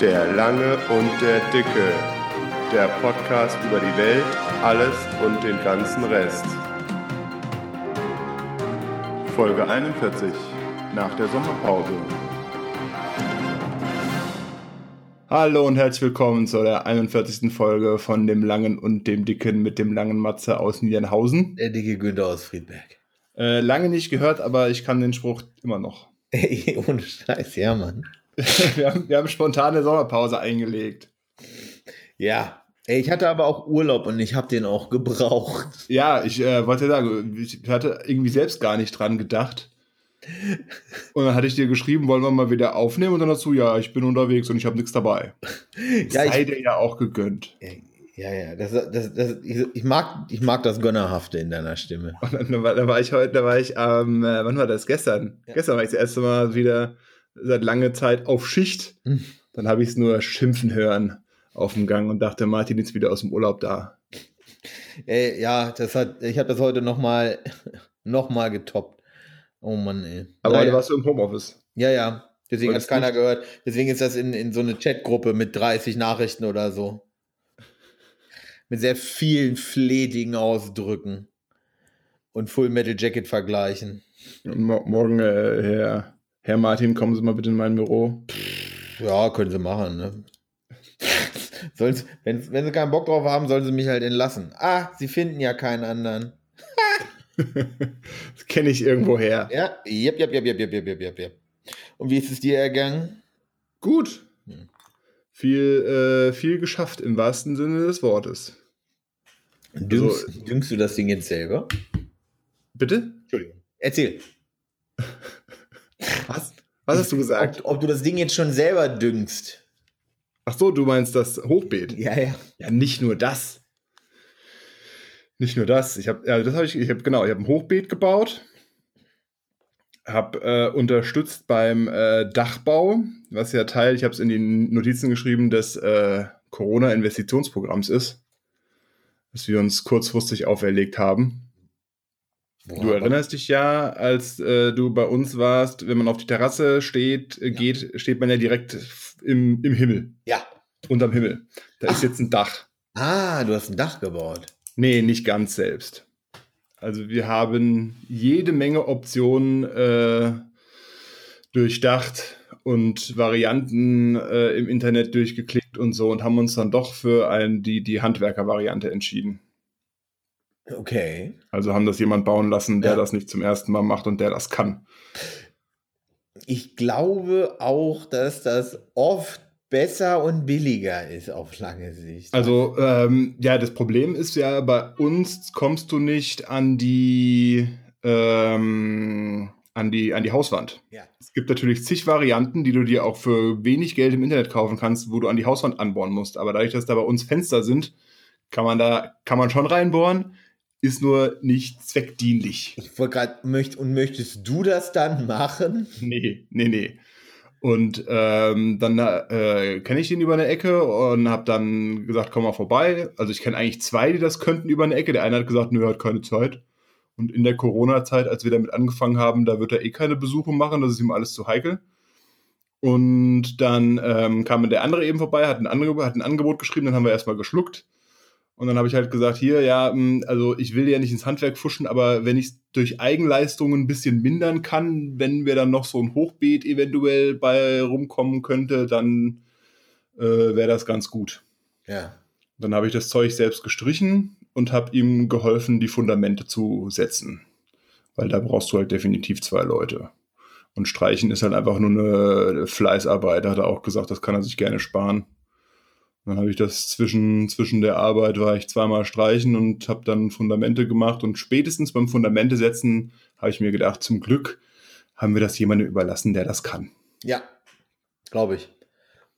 Der Lange und der Dicke. Der Podcast über die Welt, alles und den ganzen Rest. Folge 41. Nach der Sommerpause. Hallo und herzlich willkommen zu der 41. Folge von dem Langen und dem Dicken mit dem langen Matze aus Niedernhausen. Der dicke Günther aus Friedberg. Äh, lange nicht gehört, aber ich kann den Spruch immer noch. Ey, ohne Scheiß, ja, Mann. wir, haben, wir haben spontane Sommerpause eingelegt. Ja, ich hatte aber auch Urlaub und ich habe den auch gebraucht. Ja, ich äh, wollte sagen, ich hatte irgendwie selbst gar nicht dran gedacht. Und dann hatte ich dir geschrieben, wollen wir mal wieder aufnehmen und dann dazu, ja, ich bin unterwegs und ich habe nichts dabei. ja, Sei ich, dir ja auch gegönnt. Ja, ja, das, das, das, ich, ich, mag, ich mag das Gönnerhafte in deiner Stimme. Und dann, war, dann war ich heute, da war ich, ähm, wann war das? Gestern. Ja. Gestern war ich das erste Mal wieder seit langer Zeit auf Schicht. Hm. Dann habe ich es nur schimpfen hören auf dem Gang und dachte, Martin ist wieder aus dem Urlaub da. Ey, ja, das hat, ich habe das heute nochmal noch mal getoppt. Oh Mann, ey. Aber heute warst du im Homeoffice. Ja, ja. Deswegen hat es keiner gehört. Deswegen ist das in, in so eine Chatgruppe mit 30 Nachrichten oder so. Mit sehr vielen fledigen Ausdrücken. Und Full Metal Jacket vergleichen. Morgen, äh, Herr, Herr Martin, kommen Sie mal bitte in mein Büro. Ja, können Sie machen, ne? wenn, wenn sie keinen Bock drauf haben, sollen sie mich halt entlassen. Ah, sie finden ja keinen anderen. das kenne ich irgendwo her. Ja, jep, jep, jep, jep, jep, jep, jep, jep. Und wie ist es dir ergangen? Gut. Hm. Viel, äh, viel geschafft im wahrsten Sinne des Wortes. Düngst, also, düngst du das Ding jetzt selber? Bitte? Entschuldigung. Erzähl. Was? Was hast du gesagt? Ob, ob du das Ding jetzt schon selber düngst. Ach so, du meinst das Hochbeet? Ja, ja. Ja, nicht nur das. Nicht nur das. Ich habe, ja, das habe ich, ich habe genau, ich habe ein Hochbeet gebaut, habe äh, unterstützt beim äh, Dachbau, was ja Teil, ich habe es in die Notizen geschrieben, des äh, Corona-Investitionsprogramms ist, das wir uns kurzfristig auferlegt haben. Boah, du erinnerst dich ja, als äh, du bei uns warst, wenn man auf die Terrasse steht, äh, ja. geht, steht man ja direkt im, im Himmel. Ja. Unterm Himmel. Da Ach. ist jetzt ein Dach. Ah, du hast ein Dach gebaut. Nee, nicht ganz selbst. Also wir haben jede Menge Optionen äh, durchdacht und Varianten äh, im Internet durchgeklickt und so und haben uns dann doch für ein, die, die Handwerker-Variante entschieden. Okay. Also haben das jemand bauen lassen, der ja. das nicht zum ersten Mal macht und der das kann. Ich glaube auch, dass das oft besser und billiger ist auf lange Sicht. Also ähm, ja, das Problem ist ja, bei uns kommst du nicht an die ähm, an die an die Hauswand. Ja. Es gibt natürlich zig Varianten, die du dir auch für wenig Geld im Internet kaufen kannst, wo du an die Hauswand anbohren musst. Aber dadurch, dass da bei uns Fenster sind, kann man da kann man schon reinbohren ist nur nicht zweckdienlich. Ich wollte gerade, möcht, und möchtest du das dann machen? Nee, nee, nee. Und ähm, dann äh, kenne ich den über eine Ecke und habe dann gesagt, komm mal vorbei. Also ich kenne eigentlich zwei, die das könnten über eine Ecke. Der eine hat gesagt, nö, er hat keine Zeit. Und in der Corona-Zeit, als wir damit angefangen haben, da wird er eh keine Besuche machen, das ist ihm alles zu heikel. Und dann ähm, kam der andere eben vorbei, hat ein, Angebot, hat ein Angebot geschrieben, dann haben wir erstmal geschluckt. Und dann habe ich halt gesagt, hier, ja, hm, also ich will ja nicht ins Handwerk fuschen, aber wenn ich es durch Eigenleistungen ein bisschen mindern kann, wenn wir dann noch so ein Hochbeet eventuell bei rumkommen könnte, dann äh, wäre das ganz gut. Ja. Dann habe ich das Zeug selbst gestrichen und habe ihm geholfen, die Fundamente zu setzen. Weil da brauchst du halt definitiv zwei Leute. Und Streichen ist halt einfach nur eine Fleißarbeit. Da hat er auch gesagt, das kann er sich gerne sparen. Dann habe ich das zwischen, zwischen der Arbeit war ich zweimal streichen und habe dann Fundamente gemacht. Und spätestens beim Fundamente setzen habe ich mir gedacht, zum Glück haben wir das jemandem überlassen, der das kann. Ja, glaube ich.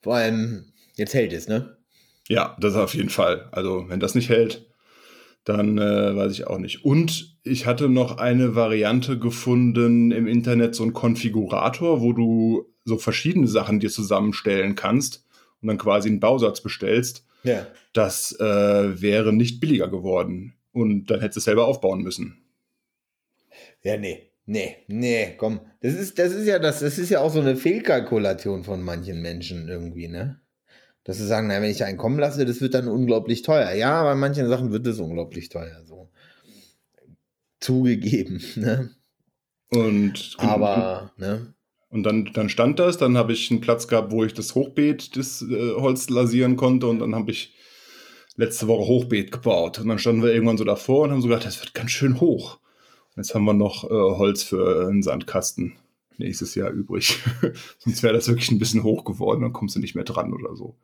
Vor allem, jetzt hält es, ne? Ja, das auf jeden Fall. Also, wenn das nicht hält, dann äh, weiß ich auch nicht. Und ich hatte noch eine Variante gefunden im Internet, so ein Konfigurator, wo du so verschiedene Sachen dir zusammenstellen kannst und dann quasi einen Bausatz bestellst, ja. das äh, wäre nicht billiger geworden. Und dann hättest du es selber aufbauen müssen. Ja, nee. Nee, nee, komm. Das ist, das ist ja das, das ist ja auch so eine Fehlkalkulation von manchen Menschen irgendwie, ne? Dass sie sagen, na, wenn ich einen kommen lasse, das wird dann unglaublich teuer. Ja, bei manchen Sachen wird es unglaublich teuer. So. Zugegeben, ne? Und aber, ne? Und dann, dann stand das, dann habe ich einen Platz gehabt, wo ich das Hochbeet, das äh, Holz lasieren konnte und dann habe ich letzte Woche Hochbeet gebaut. Und dann standen wir irgendwann so davor und haben so gedacht, das wird ganz schön hoch. Und jetzt haben wir noch äh, Holz für einen Sandkasten nächstes Jahr übrig. Sonst wäre das wirklich ein bisschen hoch geworden, dann kommst du nicht mehr dran oder so.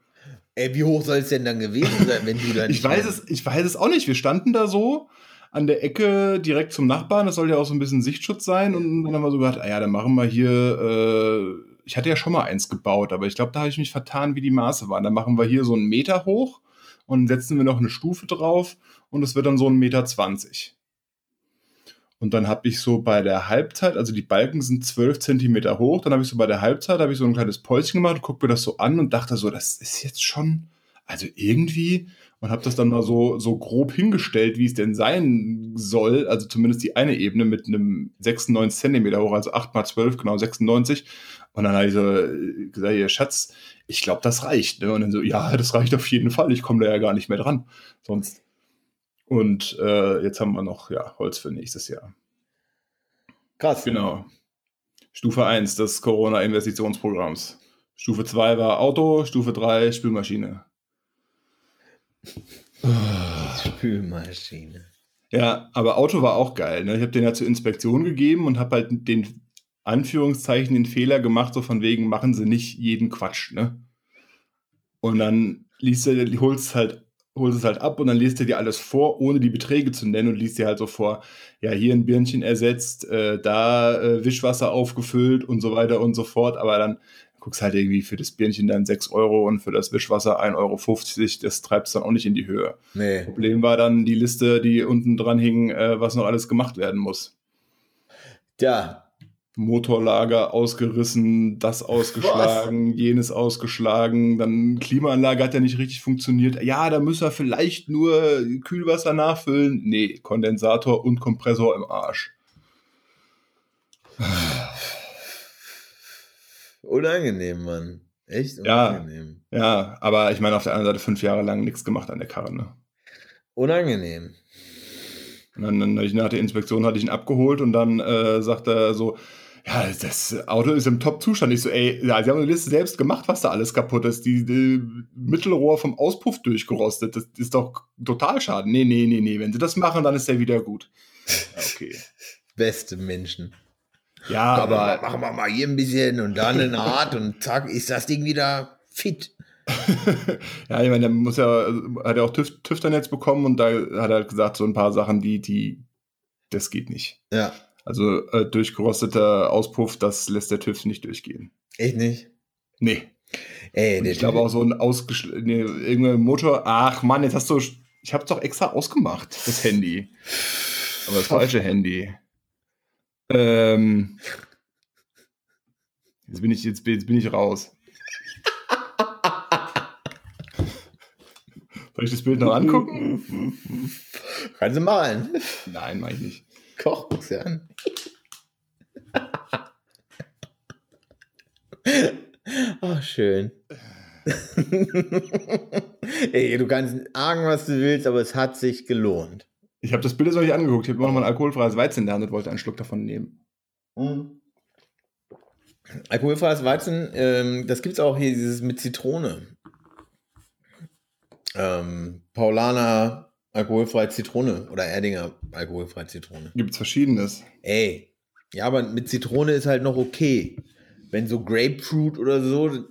Ey, wie hoch soll es denn dann gewesen sein, wenn du da nicht ich weiß es, Ich weiß es auch nicht. Wir standen da so an der Ecke direkt zum Nachbarn. Das soll ja auch so ein bisschen Sichtschutz sein. Und dann haben wir so gedacht, ah ja, dann machen wir hier. Äh, ich hatte ja schon mal eins gebaut, aber ich glaube, da habe ich mich vertan, wie die Maße waren. Dann machen wir hier so einen Meter hoch und setzen wir noch eine Stufe drauf und es wird dann so ein Meter zwanzig. Und dann habe ich so bei der Halbzeit, also die Balken sind zwölf Zentimeter hoch, dann habe ich so bei der Halbzeit, habe ich so ein kleines Päuschen gemacht, gucke mir das so an und dachte so, das ist jetzt schon, also irgendwie, und habe das dann mal so, so grob hingestellt, wie es denn sein soll, also zumindest die eine Ebene mit einem 96 Zentimeter hoch, also 8 mal 12, genau 96. Und dann habe ich so äh, gesagt, ihr Schatz, ich glaube, das reicht. Ne? Und dann so, ja, das reicht auf jeden Fall, ich komme da ja gar nicht mehr dran. Sonst und äh, jetzt haben wir noch ja, Holz für nächstes Jahr. Krass. Genau. Stufe 1 des Corona-Investitionsprogramms. Stufe 2 war Auto, Stufe 3 Spülmaschine. Spülmaschine. Ja, aber Auto war auch geil. Ne? Ich habe den ja zur Inspektion gegeben und habe halt den Anführungszeichen den Fehler gemacht, so von wegen, machen sie nicht jeden Quatsch. Ne? Und dann liest du, holst halt holst es halt ab und dann liest er dir alles vor, ohne die Beträge zu nennen und liest dir halt so vor, ja, hier ein Birnchen ersetzt, äh, da äh, Wischwasser aufgefüllt und so weiter und so fort, aber dann guckst halt irgendwie für das Birnchen dann 6 Euro und für das Wischwasser 1,50 Euro, das treibt es dann auch nicht in die Höhe. Nee. Problem war dann die Liste, die unten dran hing, äh, was noch alles gemacht werden muss. Ja, Motorlager ausgerissen, das ausgeschlagen, Was? jenes ausgeschlagen, dann Klimaanlage hat ja nicht richtig funktioniert. Ja, da müssen wir vielleicht nur Kühlwasser nachfüllen. Nee, Kondensator und Kompressor im Arsch. Unangenehm, Mann. Echt unangenehm. Ja, ja, aber ich meine, auf der anderen Seite fünf Jahre lang nichts gemacht an der Karre, ne? Unangenehm. Und dann, dann nach der Inspektion hatte ich ihn abgeholt und dann äh, sagt er so, ja, das Auto ist im Top-Zustand. Ich so, ey, ja, sie haben eine Liste selbst gemacht, was da alles kaputt ist. Die, die Mittelrohr vom Auspuff durchgerostet. Das ist doch total schade. Nee, nee, nee, nee. Wenn sie das machen, dann ist der wieder gut. Okay. Beste Menschen. Ja, aber. Machen wir mal hier ein bisschen und dann eine Art und zack, ist das Ding wieder fit. ja, ich meine, der muss ja, hat ja auch TÜV, TÜV dann jetzt bekommen und da hat er halt gesagt, so ein paar Sachen, die, die, das geht nicht. Ja. Also äh, durchgerosteter Auspuff, das lässt der TÜV nicht durchgehen. Echt nicht? Nee. Ey, ich glaube auch so ein ausgeschl nee, irgendein Motor. Ach Mann, jetzt hast du. Ich habe doch extra ausgemacht, das Handy. Aber das falsche Handy. Ähm, jetzt bin ich jetzt, jetzt bin ich raus. Soll ich das Bild noch angucken? Kannst du malen. Nein, mach ich nicht. Kochbuchse an. Ach, schön. Ey, du kannst sagen, was du willst, aber es hat sich gelohnt. Ich habe das Bild jetzt noch nicht angeguckt. Ich habe immer noch mal ein alkoholfreies Weizen in der Hand und wollte einen Schluck davon nehmen. Mhm. Alkoholfreies Weizen, ähm, das gibt es auch hier, dieses mit Zitrone. Ähm, Paulaner alkoholfreie Zitrone oder Erdinger alkoholfreie Zitrone. Gibt es verschiedenes. Ey, ja, aber mit Zitrone ist halt noch okay. Wenn so Grapefruit oder so,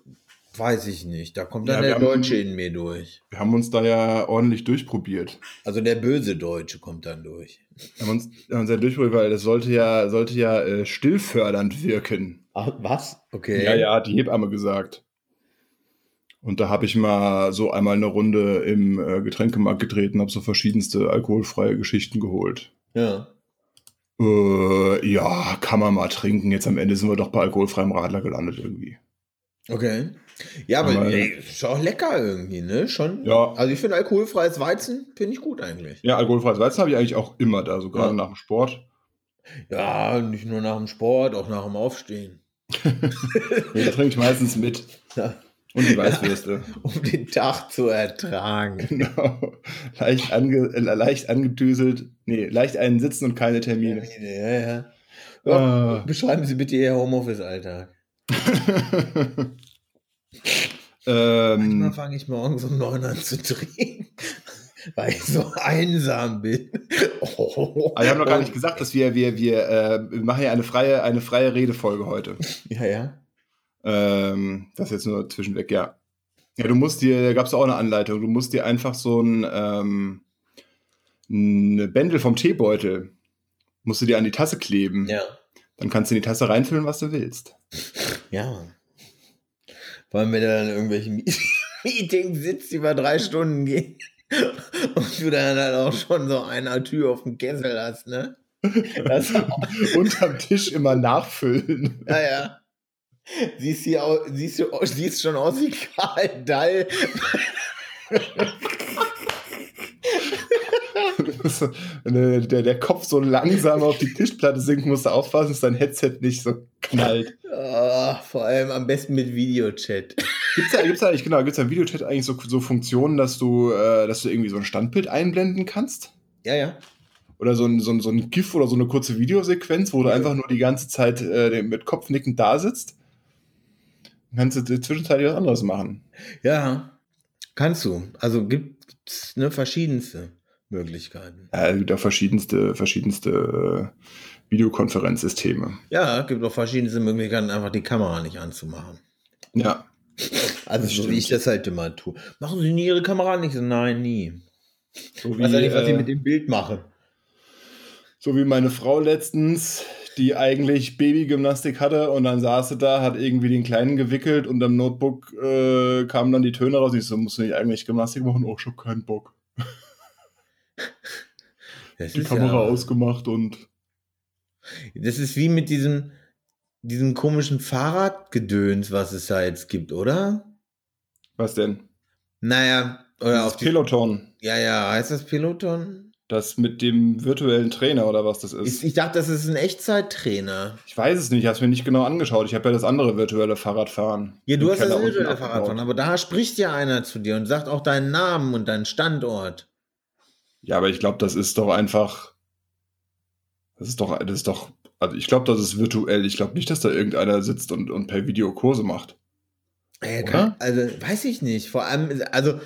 weiß ich nicht. Da kommt dann ja, der Deutsche haben, in mir durch. Wir haben uns da ja ordentlich durchprobiert. Also der böse Deutsche kommt dann durch. Wir haben uns, haben uns ja durchprobiert, weil das sollte ja, sollte ja äh, stillfördernd wirken. Ach, was? Okay. Ja, ja, hat die Hebamme gesagt. Und da habe ich mal so einmal eine Runde im äh, Getränkemarkt getreten, habe so verschiedenste alkoholfreie Geschichten geholt. Ja. Äh, ja, kann man mal trinken. Jetzt am Ende sind wir doch bei alkoholfreiem Radler gelandet irgendwie. Okay. Ja, aber, aber ey, ist auch lecker irgendwie, ne? Schon. Ja. Also ich finde alkoholfreies Weizen finde ich gut eigentlich. Ja, alkoholfreies Weizen habe ich eigentlich auch immer da, so gerade ja. nach dem Sport. Ja, nicht nur nach dem Sport, auch nach dem Aufstehen. ich trinke meistens mit. Ja. Und die Weißwürste. Ja, um den Tag zu ertragen. Genau. Leicht, ange, äh, leicht angedüselt. Nee, leicht einen sitzen und keine Termine. Ja, ja. ja ah. Beschreiben Sie bitte Ihr Homeoffice-Alltag. ähm, Manchmal fange ich morgens um neun an zu trinken, weil ich so einsam bin. Oh. Aber wir haben noch gar nicht gesagt, dass wir, wir, wir, äh, wir machen ja eine freie, eine freie Redefolge heute. Ja, ja. Ähm, das jetzt nur zwischenweg, ja. Ja, du musst dir, da gab es auch eine Anleitung, du musst dir einfach so ein, ähm, eine Bändel vom Teebeutel, musst du dir an die Tasse kleben. Ja. Dann kannst du in die Tasse reinfüllen, was du willst. Ja. Vor allem, wenn du dann in irgendwelchen Meetings sitzt, die über drei Stunden gehen und du dann halt auch schon so eine Tür auf dem Kessel hast, ne? Das Unterm Tisch immer nachfüllen. Ja, ja. Siehst, hier, siehst, du, siehst schon aus wie Karl Dall. Wenn der, der Kopf so langsam auf die Tischplatte sinkt, musst du aufpassen, dass dein Headset nicht so knallt. Oh, vor allem am besten mit Videochat. Gibt es da, gibt's da eigentlich, genau, gibt's da im Videochat eigentlich so, so Funktionen, dass du, äh, dass du irgendwie so ein Standbild einblenden kannst? Ja, ja. Oder so ein, so, ein, so ein GIF oder so eine kurze Videosequenz, wo du einfach nur die ganze Zeit äh, mit Kopfnicken da sitzt. Dann kannst du zwischenzeitlich was anderes machen. Ja, kannst du. Also gibt es ne, verschiedenste Möglichkeiten. Ja, es gibt auch verschiedenste, verschiedenste äh, Videokonferenzsysteme. Ja, es gibt auch verschiedenste Möglichkeiten, einfach die Kamera nicht anzumachen. Ja. Also so wie ich das halt immer tue. Machen Sie nie Ihre Kamera nicht? So, nein, nie. So wie, weiß ja nicht, was äh, Sie mit dem Bild machen. So wie meine Frau letztens, die eigentlich Babygymnastik hatte und dann saß sie da, hat irgendwie den Kleinen gewickelt und am Notebook äh, kamen dann die Töne raus. Ich so, musst du nicht eigentlich Gymnastik machen? Oh, ich hab keinen Bock. die Kamera ja, ausgemacht und. Das ist wie mit diesem, diesem komischen Fahrradgedöns, was es da jetzt gibt, oder? Was denn? Naja, oder auf Peloton. Ja, ja, heißt das Peloton? Das mit dem virtuellen Trainer oder was das ist. Ich dachte, das ist ein Echtzeittrainer. Ich weiß es nicht, ich habe es mir nicht genau angeschaut. Ich habe ja das andere virtuelle Fahrradfahren. Ja, du hast das virtuelle Fahrradfahren, aber da spricht ja einer zu dir und sagt auch deinen Namen und deinen Standort. Ja, aber ich glaube, das ist doch einfach. Das ist doch, das ist doch. Also ich glaube, das ist virtuell. Ich glaube nicht, dass da irgendeiner sitzt und, und per Video Kurse macht. Äh, kann, also weiß ich nicht. Vor allem, also,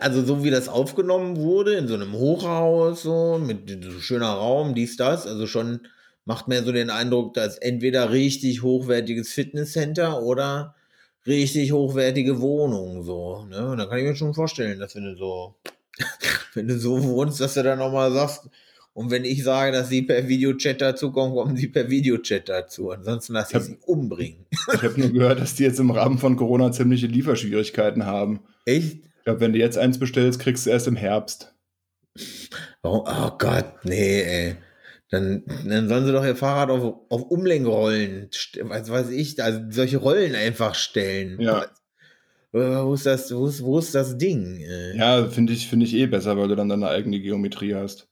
also so wie das aufgenommen wurde, in so einem Hochhaus, so, mit so schöner Raum, dies, das, also schon macht mir so den Eindruck, dass entweder richtig hochwertiges Fitnesscenter oder richtig hochwertige Wohnung, so, ne? Und da kann ich mir schon vorstellen, dass wenn du so wenn du so wohnst, dass du dann nochmal sagst, und wenn ich sage, dass sie per Videochat dazu kommen, kommen sie per Videochat dazu. Ansonsten lass ich, ich sie umbringen. Ich habe nur gehört, dass die jetzt im Rahmen von Corona ziemliche Lieferschwierigkeiten haben. Echt? Ich glaube, wenn du jetzt eins bestellst, kriegst du erst im Herbst. Warum? Oh Gott, nee, ey. Dann, dann sollen sie doch ihr Fahrrad auf, auf Umlenkrollen, was weiß ich, also solche Rollen einfach stellen. Ja. Wo ist das, wo ist, wo ist das Ding? Äh? Ja, finde ich, finde ich eh besser, weil du dann deine eigene Geometrie hast.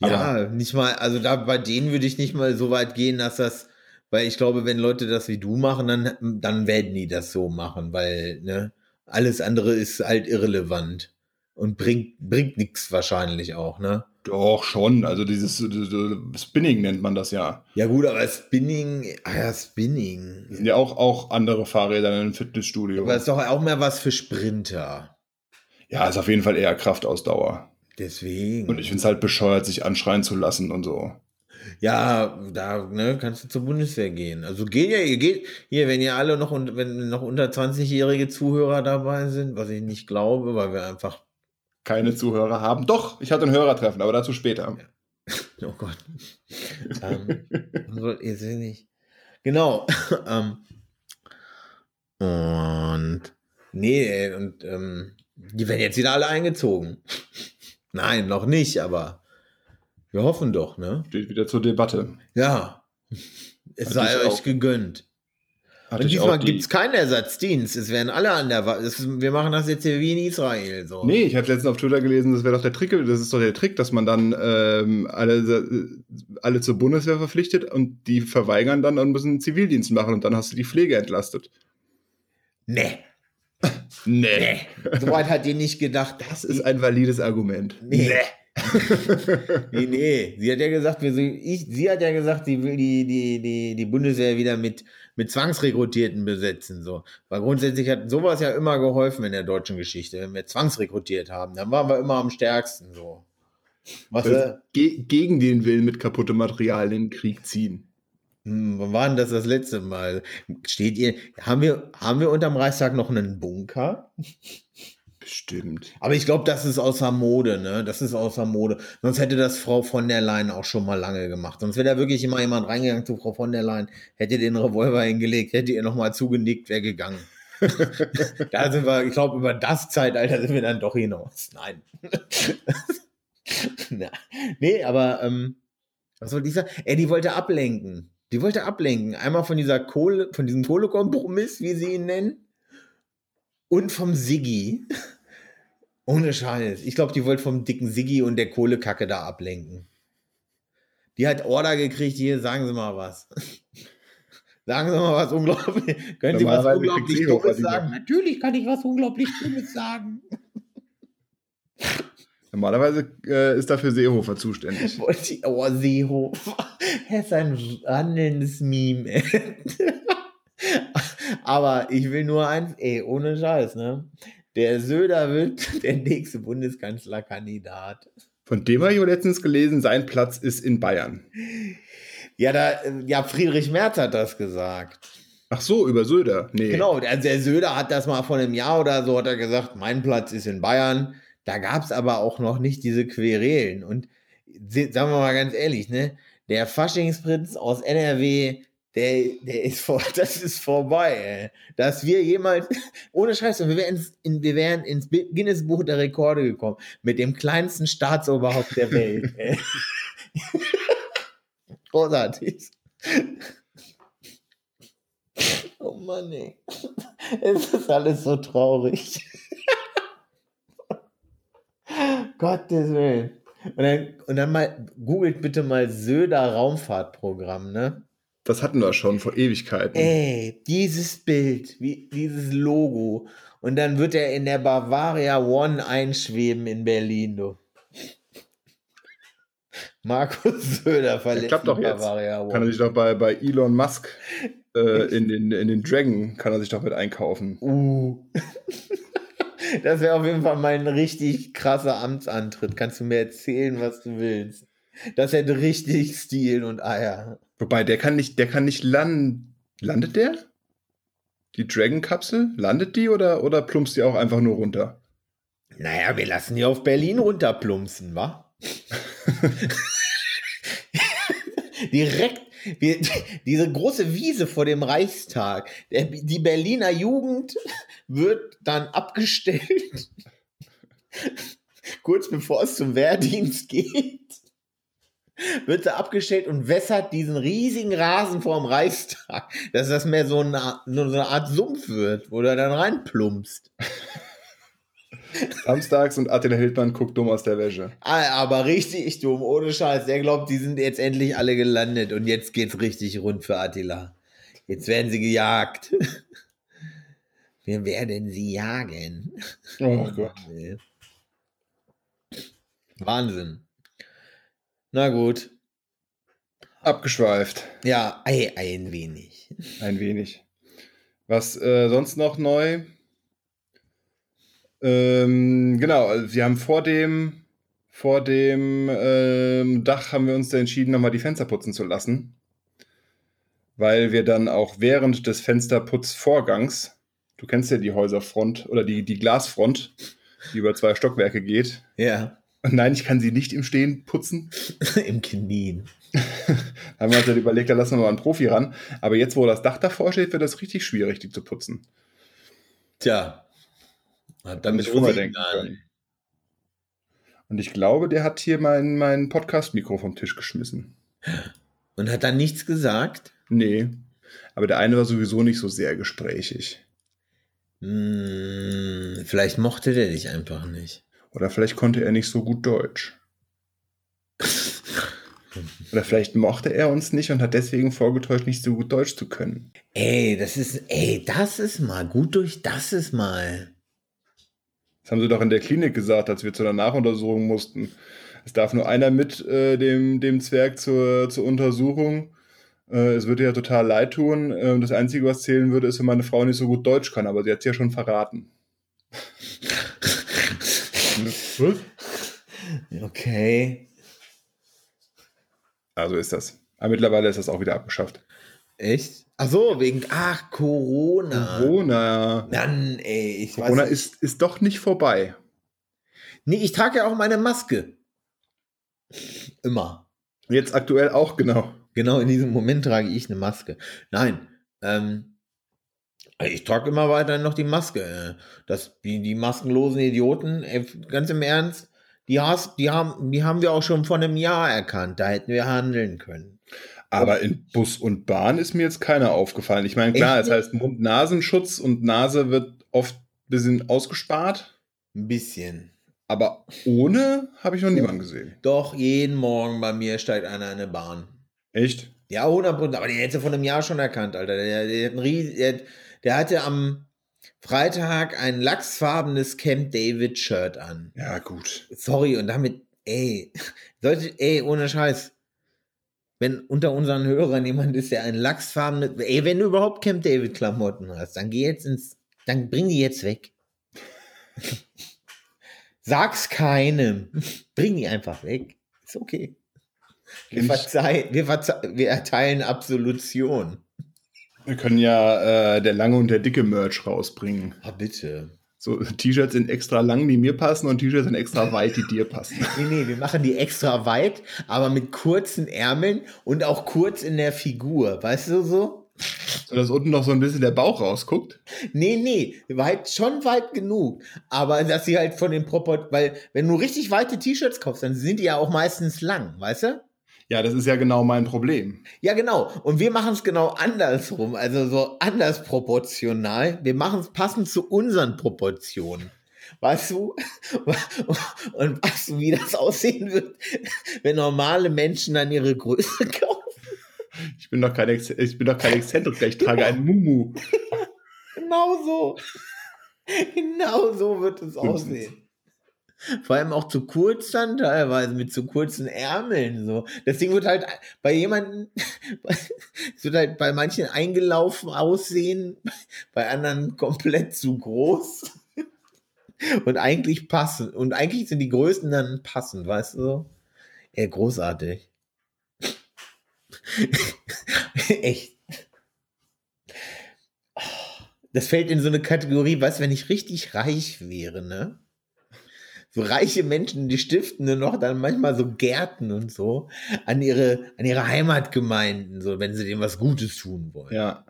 Ja, Aber nicht mal, also da bei denen würde ich nicht mal so weit gehen, dass das, weil ich glaube, wenn Leute das wie du machen, dann, dann werden die das so machen, weil, ne, alles andere ist halt irrelevant und bringt, bringt nichts wahrscheinlich auch, ne? Doch, schon. Also dieses Spinning nennt man das ja. Ja gut, aber Spinning, ah ja, Spinning. Das sind ja auch, auch andere Fahrräder in einem Fitnessstudio. Aber ist doch auch mehr was für Sprinter. Ja, ist auf jeden Fall eher Kraftausdauer. Deswegen. Und ich finde es halt bescheuert, sich anschreien zu lassen und so. Ja, da ne, kannst du zur Bundeswehr gehen. Also geht ja, ihr geht hier, wenn ihr alle noch, wenn noch unter 20-jährige Zuhörer dabei sind, was ich nicht glaube, weil wir einfach keine Zuhörer haben. Doch, ich hatte ein Hörertreffen, aber dazu später. Oh Gott. ähm, jetzt nicht. Genau. ähm, und nee, und ähm, die werden jetzt wieder alle eingezogen. Nein, noch nicht, aber wir hoffen doch, ne? Steht wieder zur Debatte. Ja. Es sei euch auch. gegönnt. Hatte und diesmal gibt es keinen Ersatzdienst. Es werden alle an der Wahl. Wir machen das jetzt hier wie in Israel. So. Nee, ich habe letztens auf Twitter gelesen, das wäre doch der Trick, das ist doch der Trick, dass man dann ähm, alle, alle zur Bundeswehr verpflichtet und die verweigern dann und müssen einen Zivildienst machen und dann hast du die Pflege entlastet. Nee. nee. nee. Soweit hat die nicht gedacht. Das ist ein valides Argument. Nee. nee. nee, nee. Sie hat ja gesagt, ich, sie hat ja gesagt, sie will die, die, die, die Bundeswehr wieder mit, mit Zwangsrekrutierten besetzen. So. Weil grundsätzlich hat sowas ja immer geholfen in der deutschen Geschichte. Wenn wir zwangsrekrutiert haben, dann waren wir immer am stärksten. So. Was, äh, ge gegen den Willen mit kaputtem Material in den Krieg ziehen. Hm, wann war denn das das letzte Mal? Steht ihr, haben wir, haben wir unterm Reichstag noch einen Bunker? Bestimmt. Aber ich glaube, das ist außer Mode, ne? Das ist außer Mode. Sonst hätte das Frau von der Leyen auch schon mal lange gemacht. Sonst wäre da wirklich immer jemand reingegangen zu Frau von der Leyen, hätte den Revolver hingelegt, hätte ihr nochmal zugenickt, wäre gegangen. da sind wir, ich glaube, über das Zeitalter sind wir dann doch hinaus. Nein. Na, nee, aber ähm, was soll ich sagen? Ey, die wollte ablenken. Die wollte ablenken. Einmal von dieser Kohle, von diesem Kohlekompromiss, wie sie ihn nennen, und vom Siggi. Ohne Scheiß. Ich glaube, die wollte vom dicken Siggi und der Kohlekacke da ablenken. Die hat Order gekriegt, hier, sagen Sie mal was. sagen Sie mal was unglaublich. Können Sie was unglaublich Dummes sagen? Natürlich kann ich was unglaublich Dummes sagen. Normalerweise äh, ist dafür Seehofer zuständig. Oh, Seehofer. Er ist ein wandelndes Meme. Aber ich will nur eins, ey, ohne Scheiß, ne? Der Söder wird der nächste Bundeskanzlerkandidat. Von dem habe ich letztens gelesen, sein Platz ist in Bayern. Ja, da, ja, Friedrich Merz hat das gesagt. Ach so, über Söder. Nee. Genau, also der Söder hat das mal vor einem Jahr oder so, hat er gesagt, mein Platz ist in Bayern. Da gab es aber auch noch nicht diese Querelen. Und sagen wir mal ganz ehrlich, ne? Der Faschingsprinz aus NRW, der, der ist vor, das ist vorbei, ey. Dass wir jemals, ohne Scheiß, wir wären, in, wir wären ins Guinness Buch der Rekorde gekommen, mit dem kleinsten Staatsoberhaupt der Welt, ey. Großartig. Oh Mann, ey. Es ist alles so traurig. Gottes Willen. Und dann, und dann mal, googelt bitte mal Söder Raumfahrtprogramm, ne? Das hatten wir schon vor Ewigkeiten. Ey, dieses Bild, wie, dieses Logo. Und dann wird er in der Bavaria One einschweben in Berlin, du. Markus Söder verletzt klappt doch jetzt. Bavaria One. Kann er sich doch bei, bei Elon Musk äh, in, den, in den Dragon, kann er sich doch mit einkaufen. Uh. Das wäre auf jeden Fall mein richtig krasser Amtsantritt. Kannst du mir erzählen, was du willst? Das hätte richtig Stil und Eier. Wobei, der kann nicht, der kann nicht landen. Landet der? Die Dragon-Kapsel? Landet die oder, oder plumpst die auch einfach nur runter? Naja, wir lassen die auf Berlin runterplumpsen, wa? Direkt, wir, diese große Wiese vor dem Reichstag. Der, die Berliner Jugend wird dann abgestellt. Kurz bevor es zum Wehrdienst geht wird sie abgestellt und wässert diesen riesigen Rasen vor dem Reichstag, dass das mehr so eine, so eine Art Sumpf wird, wo du dann reinplumpst. Samstags und Attila Hildmann guckt dumm aus der Wäsche. Ah, aber richtig dumm, ohne Scheiß. Der glaubt, die sind jetzt endlich alle gelandet und jetzt geht's richtig rund für Attila. Jetzt werden sie gejagt. Wir werden sie jagen. Oh Gott. Wahnsinn. Na gut. Abgeschweift. Ja, ein, ein wenig. Ein wenig. Was äh, sonst noch neu? Ähm, genau, also wir haben vor dem, vor dem ähm, Dach haben wir uns da entschieden, nochmal die Fenster putzen zu lassen. Weil wir dann auch während des Fensterputzvorgangs, du kennst ja die Häuserfront oder die, die Glasfront, die über zwei Stockwerke geht. Ja. Nein, ich kann sie nicht im Stehen putzen. Im Knien. da haben wir uns dann überlegt, da lassen wir mal einen Profi ran. Aber jetzt, wo das Dach davor steht, wird das richtig schwierig, die zu putzen. Tja. Hat damit denken können. Und ich glaube, der hat hier mein, mein Podcast-Mikro vom Tisch geschmissen. Und hat dann nichts gesagt? Nee. Aber der eine war sowieso nicht so sehr gesprächig. Hm, vielleicht mochte der dich einfach nicht. Oder vielleicht konnte er nicht so gut Deutsch. Oder vielleicht mochte er uns nicht und hat deswegen vorgetäuscht, nicht so gut Deutsch zu können. Ey, das ist, ey, das ist mal gut durch, das ist mal. Das haben sie doch in der Klinik gesagt, als wir zu einer Nachuntersuchung mussten. Es darf nur einer mit äh, dem, dem Zwerg zur, zur Untersuchung. Äh, es würde ja total leid tun. Äh, das Einzige, was zählen würde, ist, wenn meine Frau nicht so gut Deutsch kann, aber sie hat es ja schon verraten. okay. Also ist das. Aber mittlerweile ist das auch wieder abgeschafft. Echt? Ach so, wegen, ach, Corona. Corona. Mann, ey, ich Corona weiß ist, ist doch nicht vorbei. Nee, ich trage ja auch meine Maske. Immer. Jetzt aktuell auch, genau. Genau in diesem Moment trage ich eine Maske. Nein, ähm, ich trage immer weiterhin noch die Maske. äh. Das, die, die maskenlosen Idioten, ey, ganz im Ernst, die, hast, die, haben, die haben wir auch schon vor einem Jahr erkannt. Da hätten wir handeln können. Aber in Bus und Bahn ist mir jetzt keiner aufgefallen. Ich meine, klar, Echt es heißt Mund-Nasenschutz und Nase wird oft ein bisschen ausgespart. Ein bisschen. Aber ohne habe ich noch niemanden gesehen. Doch, jeden Morgen bei mir steigt einer in eine Bahn. Echt? Ja, 100 Prozent. Aber den hätte vor einem Jahr schon erkannt, Alter. Der, der, hat ein ries, der, der hatte am Freitag ein lachsfarbenes Camp David Shirt an. Ja, gut. Sorry, und damit, ey, sollte, ey, ohne Scheiß. Wenn unter unseren Hörern jemand ist, der ein lachsfarbenes, ey, wenn du überhaupt Camp David Klamotten hast, dann geh jetzt ins, dann bring die jetzt weg. Sag's keinem. Bring die einfach weg. Ist okay. Wir, Ich- verzeih, wir, verzeih, wir erteilen Absolution. Wir können ja äh, der lange und der dicke Merch rausbringen. Ah, bitte. So T-Shirts sind extra lang, die mir passen, und T-Shirts sind extra weit, die dir passen. Nee, nee, wir machen die extra weit, aber mit kurzen Ärmeln und auch kurz in der Figur. Weißt du so? So dass unten noch so ein bisschen der Bauch rausguckt. Nee, nee, weit, schon weit genug. Aber dass sie halt von den Proport, weil wenn du richtig weite T-Shirts kaufst, dann sind die ja auch meistens lang, weißt du? Ja, das ist ja genau mein Problem. Ja, genau. Und wir machen es genau andersrum, also so anders proportional. Wir machen es passend zu unseren Proportionen. Weißt du? Und weißt du, wie das aussehen wird, wenn normale Menschen dann ihre Größe kaufen? Ich bin doch kein, Ex ich bin doch kein Exzentriker, ich trage einen Mumu. Genau so. Genau so wird es aussehen. Vor allem auch zu kurz dann teilweise mit zu kurzen Ärmeln so. Das Ding wird halt bei jemanden, es wird halt bei manchen eingelaufen aussehen, bei anderen komplett zu groß. Und eigentlich passen. Und eigentlich sind die Größen dann passend, weißt du so? Ja, großartig. Echt. Das fällt in so eine Kategorie, was, wenn ich richtig reich wäre, ne? So reiche Menschen, die stiften nur noch dann manchmal so Gärten und so an ihre, an ihre Heimatgemeinden, so, wenn sie dem was Gutes tun wollen. Ja.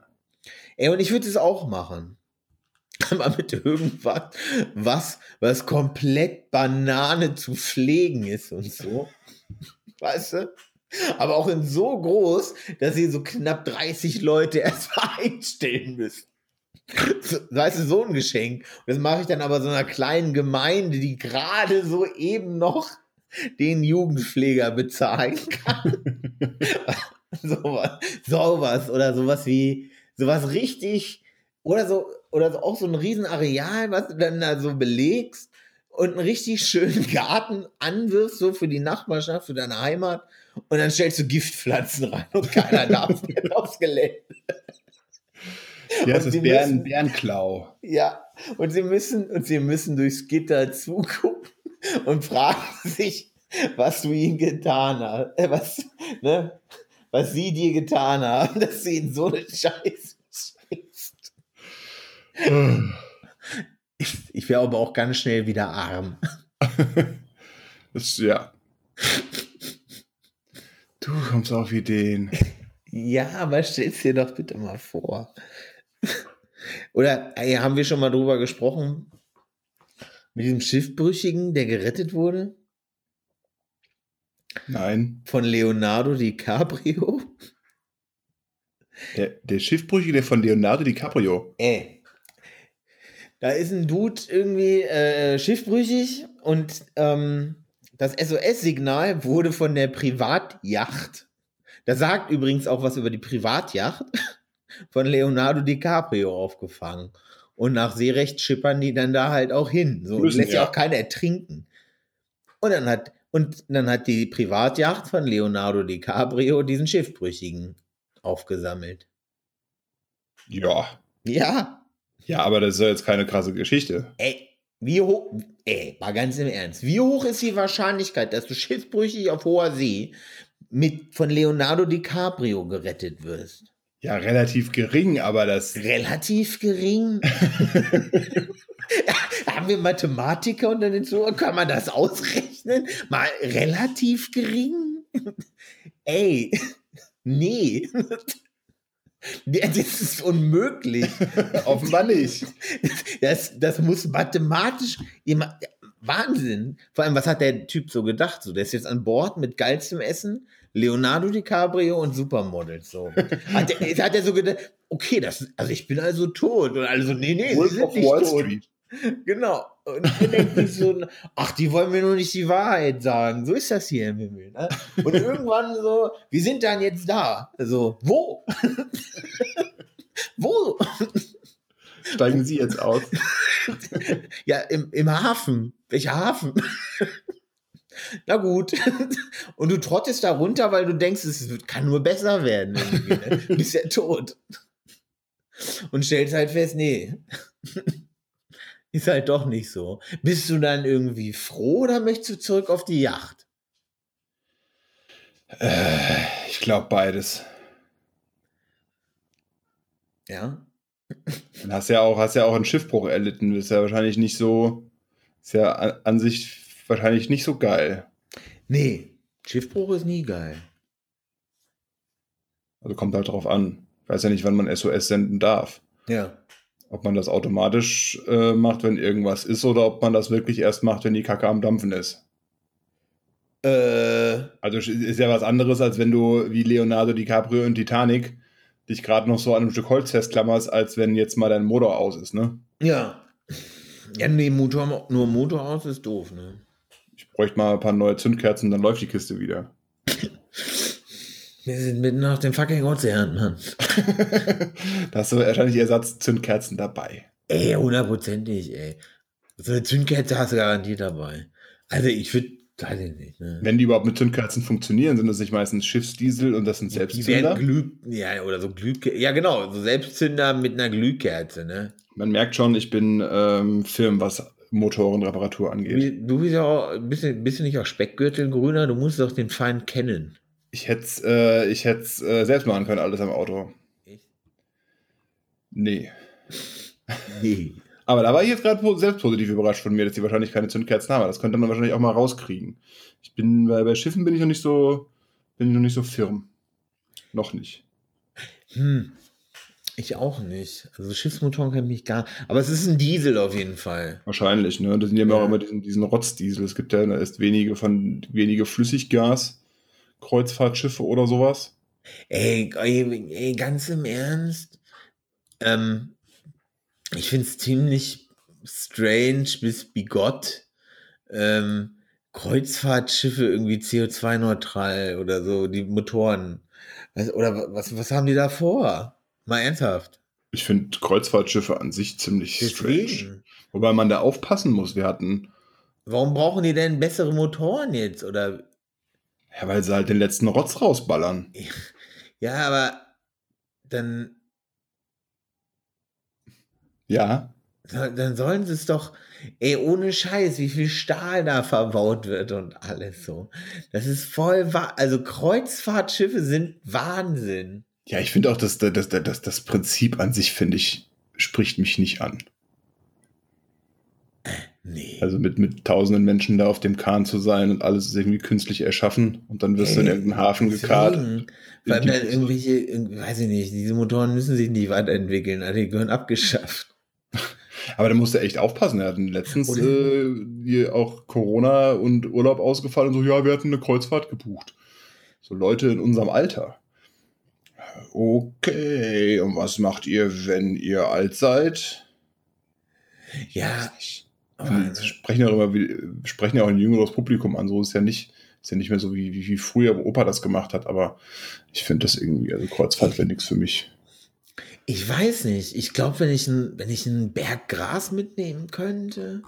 Ey, und ich würde es auch machen. Aber mit irgendwas, was, was komplett Banane zu pflegen ist und so. Weißt du? Aber auch in so groß, dass sie so knapp 30 Leute erstmal einstellen müssen. Weißt du, so ein Geschenk. Und das mache ich dann aber so einer kleinen Gemeinde, die gerade so eben noch den Jugendpfleger bezahlen kann. sowas, sowas oder sowas wie, sowas richtig, oder so, oder so, auch so ein Riesenareal, was du dann da so belegst und einen richtig schönen Garten anwirfst, so für die Nachbarschaft, für deine Heimat, und dann stellst du Giftpflanzen rein und keiner darf mehr aufs Gelände. Ja, es ist Bären, müssen- Bärenklau. Ja, und sie müssen, und sie müssen durchs Gitter zugucken und fragen sich, was du ihnen getan hast, äh, was, ne, was sie dir getan haben, dass sie in so eine Scheiße schießt. Ich, ich wäre aber auch ganz schnell wieder arm. Das, ja. Du kommst auf Ideen. Ja, aber stell's dir doch bitte mal vor. Oder ey, haben wir schon mal drüber gesprochen? Mit diesem Schiffbrüchigen, der gerettet wurde? Nein. Von Leonardo DiCaprio? Der, der Schiffbrüchige von Leonardo DiCaprio. Ey. Da ist ein Dude irgendwie äh, schiffbrüchig und ähm, das SOS-Signal wurde von der Privatjacht, da sagt übrigens auch was über die Privatjacht, von Leonardo DiCaprio aufgefangen. Und nach Seerecht schippern die dann da halt auch hin. So Müssen, lässt ja auch keiner ertrinken. Und dann hat, und dann hat die Privatjacht von Leonardo DiCaprio diesen Schiffbrüchigen aufgesammelt. Ja. Ja, Ja, aber das ist ja jetzt keine krasse Geschichte. ey, wie hoch, ey, mal ganz im Ernst, wie hoch ist die Wahrscheinlichkeit, dass du schiffbrüchig auf hoher See mit von Leonardo DiCaprio gerettet wirst? Ja, relativ gering, aber das. Relativ gering. Haben wir Mathematiker unter den Zuhörern? Kann man das ausrechnen? Mal relativ gering? Ey, nee. Das ist unmöglich. Offenbar nicht. Das, das muss mathematisch. Wahnsinn. Vor allem, was hat der Typ so gedacht? So, der ist jetzt an Bord mit geilstem Essen, Leonardo DiCaprio und Supermodels. So. Hat er, hat er so gedacht, okay, das, also ich bin also tot. Und alle so, nee, nee, sie Wolf sind of nicht Wall tot. Street. Genau. Und er denkt sich so, ach, die wollen mir nur nicht die Wahrheit sagen. So ist das hier im Himmel. Ne? Und irgendwann so, wir sind dann jetzt da. Also, wo? wo? Steigen Sie jetzt aus. Ja, im, im Hafen. Welcher Hafen? Na gut. Und du trottest da runter, weil du denkst, es kann nur besser werden. Ne? Du bist ja tot. Und stellst halt fest, nee. Ist halt doch nicht so. Bist du dann irgendwie froh oder möchtest du zurück auf die Yacht? Äh, ich glaube beides. Ja. Dann hast ja auch, hast ja auch einen Schiffbruch erlitten. Ist ja wahrscheinlich nicht so. Ist ja an, an sich wahrscheinlich nicht so geil. Nee, Schiffbruch ist nie geil. Also kommt halt drauf an. Ich weiß ja nicht, wann man SOS senden darf. Ja. Ob man das automatisch äh, macht, wenn irgendwas ist, oder ob man das wirklich erst macht, wenn die Kacke am Dampfen ist. Äh, Also ist ja was anderes, als wenn du wie Leonardo DiCaprio in Titanic dich gerade noch so an einem Stück Holz festklammerst, als wenn jetzt mal dein Motor aus ist, ne? ja. Ja, nee, Motor, nur Motor aus ist doof, ne? Bräuchte mal ein paar neue Zündkerzen, dann läuft die Kiste wieder. Wir sind mitten auf dem fucking Ozean, Mann. da hast du wahrscheinlich Ersatz-Zündkerzen dabei. Ey, hundertprozentig, ey. So eine Zündkerze hast du garantiert dabei. Also ich würde, weiß ich nicht, ne? Wenn die überhaupt mit Zündkerzen funktionieren, sind das nicht meistens Schiffsdiesel und das sind Die werden Selbstzünder. Glüh, ja, oder so Glühkerze. Ja, genau, so Selbstzünder mit einer Glühkerze, ne? Man merkt schon, ich bin ähm, was Motorenreparatur angeht. Du bist ja auch, bisschen, bist du nicht auch Speckgürtelgrüner? Du musst doch den Feind kennen. Ich hätte es äh, ich hätt's, äh, selbst machen können, alles am Auto. Echt? Nee. Nee. Aber da war ich jetzt gerade selbst positiv überrascht von mir, dass die wahrscheinlich keine Zündkerzen haben. Das könnte man wahrscheinlich auch mal rauskriegen. Ich bin bei, bei Schiffen bin ich noch nicht so bin ich noch nicht so firm. Noch nicht. Hm. Ich auch nicht. Also Schiffsmotoren kann mich gar Aber es ist ein Diesel auf jeden Fall. Wahrscheinlich, ne? Das sind ja Ja. auch immer diesen, diesen Rotzdiesel. Es gibt ja erst wenige von wenige Flüssiggas, Kreuzfahrtschiffe oder sowas. Ey, ey, ey ganz im Ernst. Ähm, ich finde es ziemlich strange bis bigott. Ähm, Kreuzfahrtschiffe irgendwie CO2-neutral oder so, die Motoren. Was, oder wa- was, was haben die da vor? Mal ernsthaft. Ich finde Kreuzfahrtschiffe an sich ziemlich strange. Deswegen. Wobei man da aufpassen muss. Wir hatten, Warum brauchen die denn bessere Motoren jetzt? Oder ja, weil sie halt den letzten Rotz rausballern. ja, aber dann, Ja, dann sollen sie es doch, ey, ohne Scheiß, wie viel Stahl da verbaut wird und alles so. Das ist voll wahr. Also Kreuzfahrtschiffe sind Wahnsinn. Ja, ich finde auch, dass das, das, das, das Prinzip an sich, finde ich, spricht mich nicht an. Nee. Also mit, mit tausenden Menschen da auf dem Kahn zu sein und alles ist irgendwie künstlich erschaffen und dann wirst du in irgendeinen Hafen gekarrt. Vor allem dann irgendwelche, irgendwie, weiß ich nicht, diese Motoren müssen sich nicht weiterentwickeln, also die gehören abgeschafft. Aber da musst du echt aufpassen. Wir hatten letztens äh, auch Corona und Urlaub ausgefallen und so, ja, wir hatten eine Kreuzfahrt gebucht. So Leute in unserem Alter. Okay, und was macht ihr, wenn ihr alt seid? Ja. Wir sprechen ja, immer, wir sprechen ja auch ein jüngeres Publikum an, so ist ja nicht, ist ja nicht mehr so, wie, wie, wie früher, wo Opa das gemacht hat, aber ich finde das irgendwie, also Kreuzfahrt wäre nichts für mich. Ich weiß nicht. Ich glaube, wenn ich, ein, wenn ich einen Berg Gras mitnehmen könnte.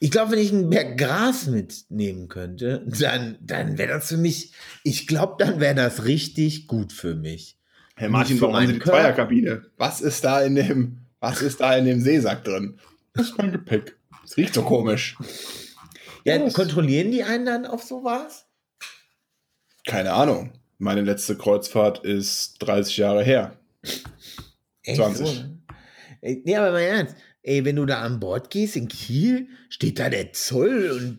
Ich glaube, wenn ich einen Berg Gras mitnehmen könnte, dann, dann wäre das für mich, ich glaube, dann wäre das richtig gut für mich. Herr Martin, warum haben Sie die Zweierkabine? Was ist da in dem, was ist da in dem Seesack drin? Das ist mein Gepäck. Das riecht so komisch. Ja, was? kontrollieren die einen dann auf sowas? Keine Ahnung. Meine letzte Kreuzfahrt ist 30 Jahre her. Echt 20. So? Nee, aber mal ernst ey, wenn du da an Bord gehst in Kiel, steht da der Zoll und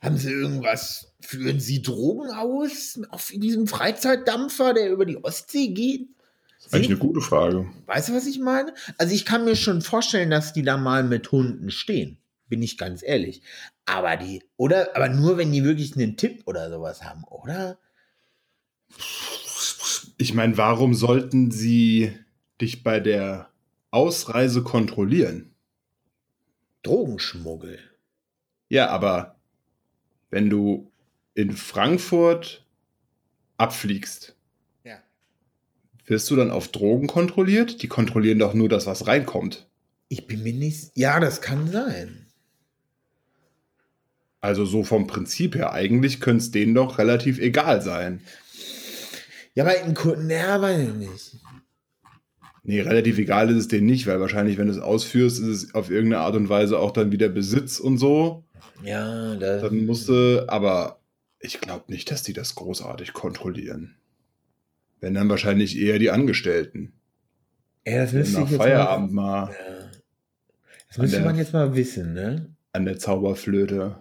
haben sie irgendwas, führen sie Drogen aus auf diesem Freizeitdampfer, der über die Ostsee geht? Das ist eigentlich eine gute Frage. Weißt du, was ich meine? Also ich kann mir schon vorstellen, dass die da mal mit Hunden stehen. Bin ich ganz ehrlich. Aber die, oder, aber nur wenn die wirklich einen Tipp oder sowas haben, oder? Ich meine, warum sollten sie dich bei der Ausreise kontrollieren? Drogenschmuggel. Ja, aber wenn du in Frankfurt abfliegst, ja. wirst du dann auf Drogen kontrolliert? Die kontrollieren doch nur das, was reinkommt. Ich bin mir nicht. Ja, das kann sein. Also so vom Prinzip her, eigentlich könnte es denen doch relativ egal sein. Ja, aber in Kunden, ja, weiß ich nicht. Nee, relativ egal ist es denen nicht, weil wahrscheinlich, wenn du es ausführst, ist es auf irgendeine Art und Weise auch dann wieder Besitz und so. Ja, das dann musste, aber ich glaube nicht, dass die das großartig kontrollieren. Wenn dann wahrscheinlich eher die Angestellten. Ja, das müsste nach ich Feierabend mal. mal ja. Das müsste der, man jetzt mal wissen, ne? An der Zauberflöte.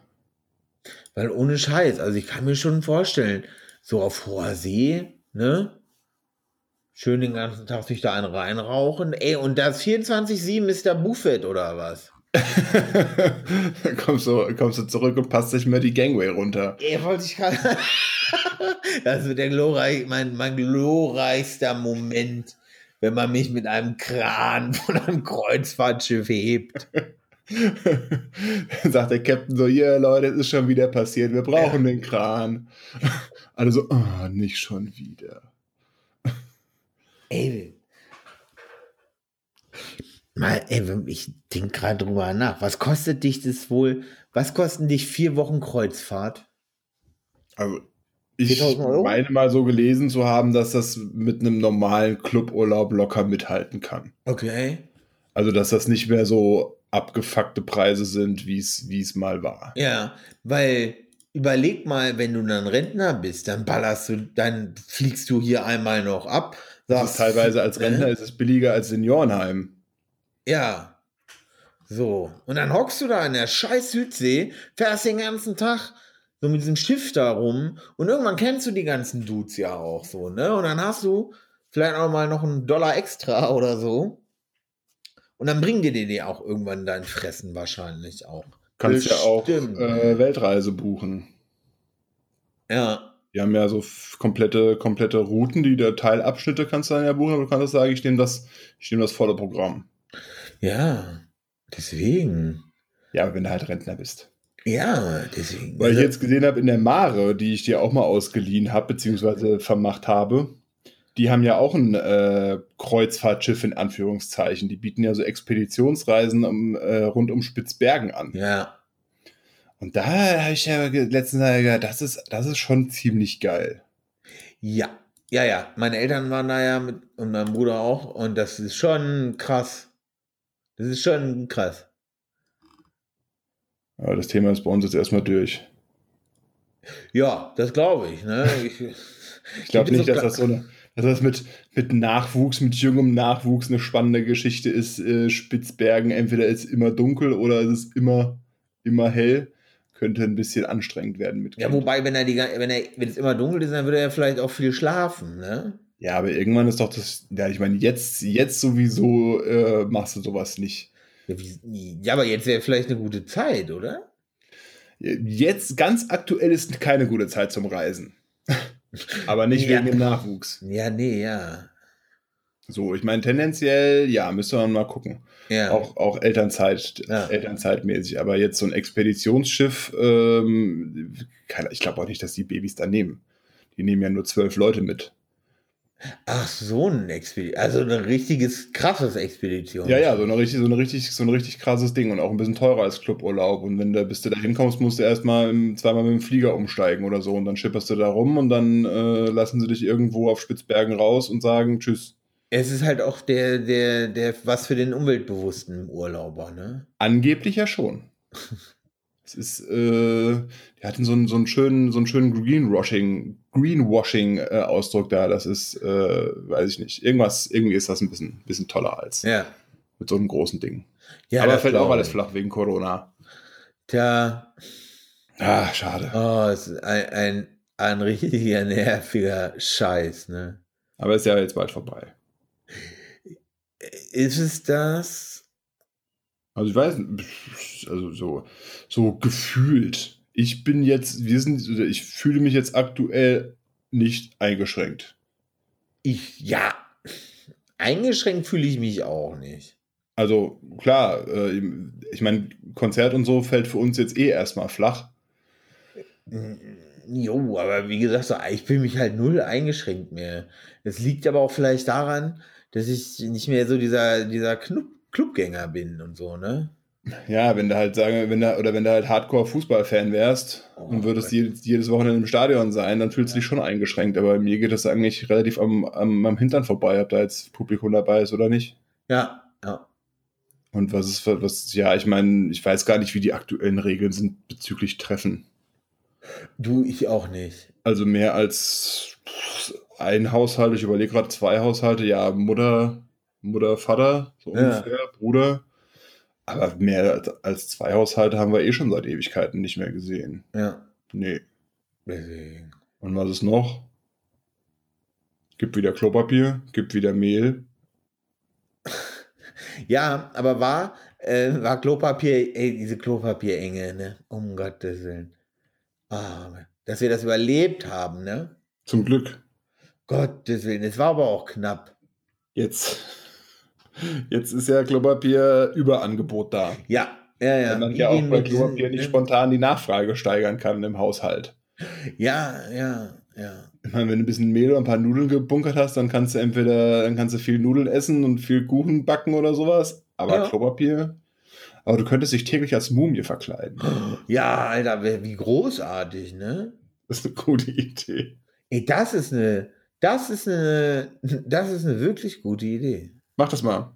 Weil ohne Scheiß, also ich kann mir schon vorstellen, so auf hoher See, ne? Schön den ganzen Tag sich da einen reinrauchen. Ey, und das 24-7 ist der Buffet oder was? kommst, du, kommst du zurück und passt nicht mehr die Gangway runter. Ey, wollte ich gerade. das wird der glorreich, mein, mein glorreichster Moment, wenn man mich mit einem Kran von einem Kreuzfahrtschiff hebt. sagt der Captain so, hier Leute, es ist schon wieder passiert, wir brauchen ja. den Kran. Alle so, oh, nicht schon wieder. Ey, mal, ey, ich denke gerade drüber nach. Was kostet dich das wohl? Was kosten dich vier Wochen Kreuzfahrt? Also, ich meine mal so gelesen zu haben, dass das mit einem normalen Cluburlaub locker mithalten kann. Okay. Also, dass das nicht mehr so abgefuckte Preise sind, wie es mal war. Ja, weil überleg mal, wenn du dann Rentner bist, dann ballerst du, dann fliegst du hier einmal noch ab, das ist teilweise als Rentner äh? ist es billiger als Seniorenheim. Ja. So. Und dann hockst du da in der scheiß Südsee, fährst den ganzen Tag so mit diesem Schiff da rum und irgendwann kennst du die ganzen Dudes ja auch so, ne? Und dann hast du vielleicht auch mal noch einen Dollar extra oder so. Und dann bringen dir die auch irgendwann dein Fressen wahrscheinlich auch. Kannst ja auch äh, Weltreise buchen. Ja. Die haben ja so komplette, komplette Routen, die der Teilabschnitte kannst du dann ja buchen, aber du kannst das sagen, ich nehme das, ich nehme das volle Programm. Ja, deswegen. Ja, wenn du halt Rentner bist. Ja, deswegen. Weil ich jetzt gesehen habe, in der Mare, die ich dir auch mal ausgeliehen habe, beziehungsweise vermacht habe, die haben ja auch ein äh, Kreuzfahrtschiff in Anführungszeichen. Die bieten ja so Expeditionsreisen um, äh, rund um Spitzbergen an. Ja. Und da habe ich ja letztens gedacht, das ist, das ist schon ziemlich geil. Ja, ja, ja. Meine Eltern waren da ja mit und mein Bruder auch und das ist schon krass. Das ist schon krass. Aber das Thema ist bei uns jetzt erstmal durch. Ja, das glaube ich. Ne? Ich, ich glaube nicht, dass das so eine, dass das mit, mit Nachwuchs, mit jungem Nachwuchs eine spannende Geschichte ist. Äh, Spitzbergen, entweder ist es immer dunkel oder es ist immer, immer hell könnte ein bisschen anstrengend werden mit. Kind. Ja, wobei, wenn er die, wenn er, wenn es immer dunkel ist, dann würde er vielleicht auch viel schlafen, ne? Ja, aber irgendwann ist doch das, ja, ich meine, jetzt, jetzt sowieso äh, machst du sowas nicht. Ja, wie, ja aber jetzt wäre vielleicht eine gute Zeit, oder? Jetzt, ganz aktuell ist keine gute Zeit zum Reisen. aber nicht ja. wegen dem Nachwuchs. Ja, nee, ja. So, ich meine, tendenziell, ja, müsste man mal gucken. Ja. Auch, auch Elternzeit, ja. Elternzeitmäßig. Aber jetzt so ein Expeditionsschiff, ähm, ich glaube auch nicht, dass die Babys da nehmen. Die nehmen ja nur zwölf Leute mit. Ach, so ein Expedition. Also ein richtiges, krasses Expedition. Ja, ja, so, eine richtig, so, eine richtig, so ein richtig krasses Ding und auch ein bisschen teurer als Cluburlaub. Und wenn du, bis du da hinkommst, musst du erstmal zweimal mit dem Flieger umsteigen oder so. Und dann schipperst du da rum und dann äh, lassen sie dich irgendwo auf Spitzbergen raus und sagen Tschüss. Es ist halt auch der, der, der, was für den umweltbewussten Urlauber, ne? Angeblich ja schon. es ist, äh, die hatten so einen, so einen schönen, so einen schönen Greenwashing, Greenwashing-Ausdruck äh, da. Das ist, äh, weiß ich nicht. Irgendwas, irgendwie ist das ein bisschen, bisschen toller als ja. mit so einem großen Ding. Ja, Aber fällt auch alles flach wegen Corona. Tja. Ah, schade. Oh, es ist ein, ein, ein richtiger nerviger Scheiß, ne? Aber ist ja jetzt bald vorbei. Ist es das? Also ich weiß, also so, so gefühlt. Ich bin jetzt, wir sind, ich fühle mich jetzt aktuell nicht eingeschränkt. Ich, ja, eingeschränkt fühle ich mich auch nicht. Also klar, äh, ich meine, Konzert und so fällt für uns jetzt eh erstmal flach. Jo, aber wie gesagt, ich fühle mich halt null eingeschränkt mehr. Es liegt aber auch vielleicht daran, dass ich nicht mehr so dieser, dieser Club, Clubgänger bin und so, ne? Ja, wenn du halt sagen, wenn du, oder wenn du halt Hardcore-Fußballfan wärst oh, und würdest jedes, jedes Wochenende im Stadion sein, dann fühlst du dich schon eingeschränkt. Aber mir geht das eigentlich relativ am, am, am Hintern vorbei, ob da jetzt Publikum dabei ist oder nicht. Ja, ja. Und was ist, was, ja, ich meine, ich weiß gar nicht, wie die aktuellen Regeln sind bezüglich Treffen. Du, ich auch nicht. Also mehr als ein Haushalt, ich überlege gerade zwei Haushalte, ja, Mutter, Mutter, Vater, so ja. ungefähr, Bruder. Aber mehr als zwei Haushalte haben wir eh schon seit Ewigkeiten nicht mehr gesehen. Ja. Nee. Und was ist noch? Gibt wieder Klopapier, gibt wieder Mehl. ja, aber war, äh, war Klopapier, ey, diese Klopapierenge, ne? Um Gottes Willen. Ah, dass wir das überlebt haben, ne? Zum Glück. Gottes Willen, es war aber auch knapp. Jetzt, jetzt ist ja Klopapier Überangebot da. Ja, ja, ja. Weil man ja auch bei Klopapier nicht spontan die Nachfrage steigern kann im Haushalt. Ja, ja, ja. Ich meine, wenn du ein bisschen Mehl oder ein paar Nudeln gebunkert hast, dann kannst du entweder, dann kannst du viel Nudeln essen und viel Kuchen backen oder sowas. Aber ja. Klopapier. Aber du könntest dich täglich als Mumie verkleiden. Ja, Alter, wie großartig, ne? Das ist eine gute Idee. Ey, das ist eine, das ist eine, das ist eine wirklich gute Idee. Mach das mal.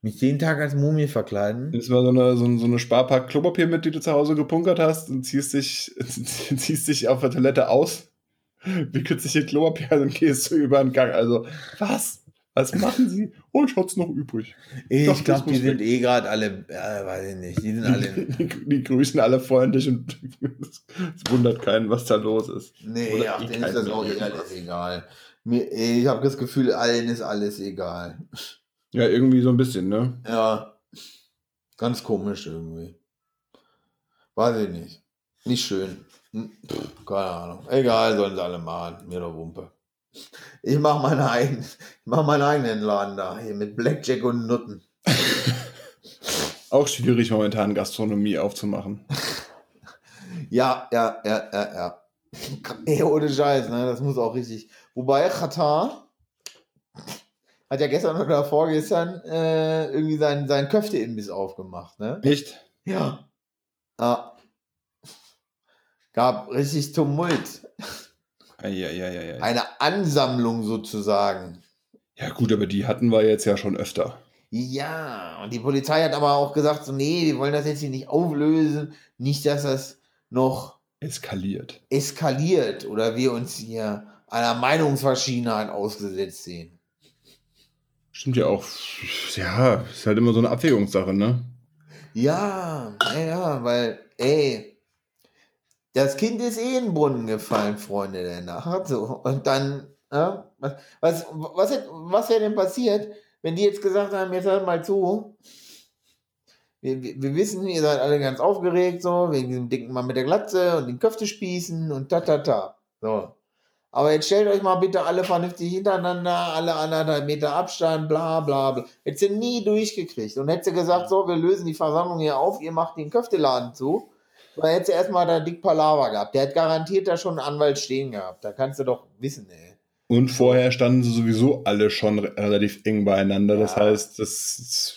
Mich jeden Tag als Mumie verkleiden. Nimmst mal so eine, so, so eine Sparpack Klopapier mit, die du zu Hause gepunkert hast und ziehst dich, ziehst dich auf der Toilette aus, wickelst dich in Klopapier und gehst du über den Gang. Also, was? Was machen sie? Oh, ich hat's noch übrig. Ich, ich glaube, die sind eh gerade alle, äh, weiß ich nicht, die sind alle. Die, die, die grüßen alle freundlich und es wundert keinen, was da los ist. Nee, Oder ja, denen ist das auch eh alles egal. Mir, ich habe das Gefühl, allen ist alles egal. Ja, irgendwie so ein bisschen, ne? Ja. Ganz komisch irgendwie. Weiß ich nicht. Nicht schön. Hm, pff, keine Ahnung. Egal, sollen sie alle machen. Mir doch Wumpe. Ich mache meine eigenen, mach meinen eigenen Laden da, hier mit Blackjack und Nutten. Auch schwierig momentan Gastronomie aufzumachen. ja, ja, ja, ja, ja. Ey, ohne Scheiß, ne? Das muss auch richtig. Wobei Katar hat ja gestern oder vorgestern äh, irgendwie seinen, seinen Köfte-Imbiss aufgemacht, ne? Echt? Ja. Ah. Gab richtig Tumult. Eieieiei. Eine Ansammlung sozusagen. Ja, gut, aber die hatten wir jetzt ja schon öfter. Ja, und die Polizei hat aber auch gesagt, so, nee, wir wollen das jetzt hier nicht auflösen. Nicht, dass das noch eskaliert. Eskaliert oder wir uns hier einer Meinungsverschiedenheit ausgesetzt sehen. Stimmt ja auch. Ja, ist halt immer so eine Abwägungssache, ne? Ja, ja, weil, ey, das Kind ist eh in den Brunnen gefallen, Freunde der Nacht. So. Und dann, ja, was, was, was, was wäre denn passiert, wenn die jetzt gesagt haben, jetzt hört mal zu, wir, wir, wir, wissen, ihr seid alle ganz aufgeregt, so, wegen diesem dicken Mann mit der Glatze und den Köftespießen und ta ta ta. So. Aber jetzt stellt euch mal bitte alle vernünftig hintereinander, alle anderthalb Meter Abstand, bla bla bla. Hättest du nie durchgekriegt. Und hättest du gesagt, so, wir lösen die Versammlung hier auf, ihr macht den Köfteladen zu. Da hättest du erstmal da dick Palaver gehabt. Der hat garantiert da schon einen Anwalt stehen gehabt. Da kannst du doch wissen, ey. Und vorher standen sie sowieso alle schon relativ eng beieinander. Ja. Das heißt, das.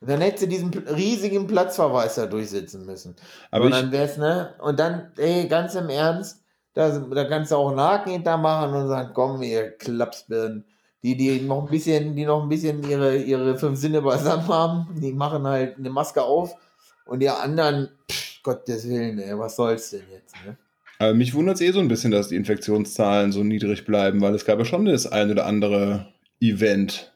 Dann hättest du diesen riesigen Platzverweis da durchsetzen müssen. Aber und dann wär's, ne? Und dann, ey, ganz im Ernst, da, da kannst du auch einen Haken hintermachen und sagen, komm, ihr Klapsbirnen. Die, die noch ein bisschen, die noch ein bisschen ihre, ihre fünf Sinne beisammen haben, die machen halt eine Maske auf und die anderen, pff, Gottes Willen, ey, was soll's denn jetzt, ne? Aber mich wundert es eh so ein bisschen, dass die Infektionszahlen so niedrig bleiben, weil es gab ja schon das ein oder andere Event.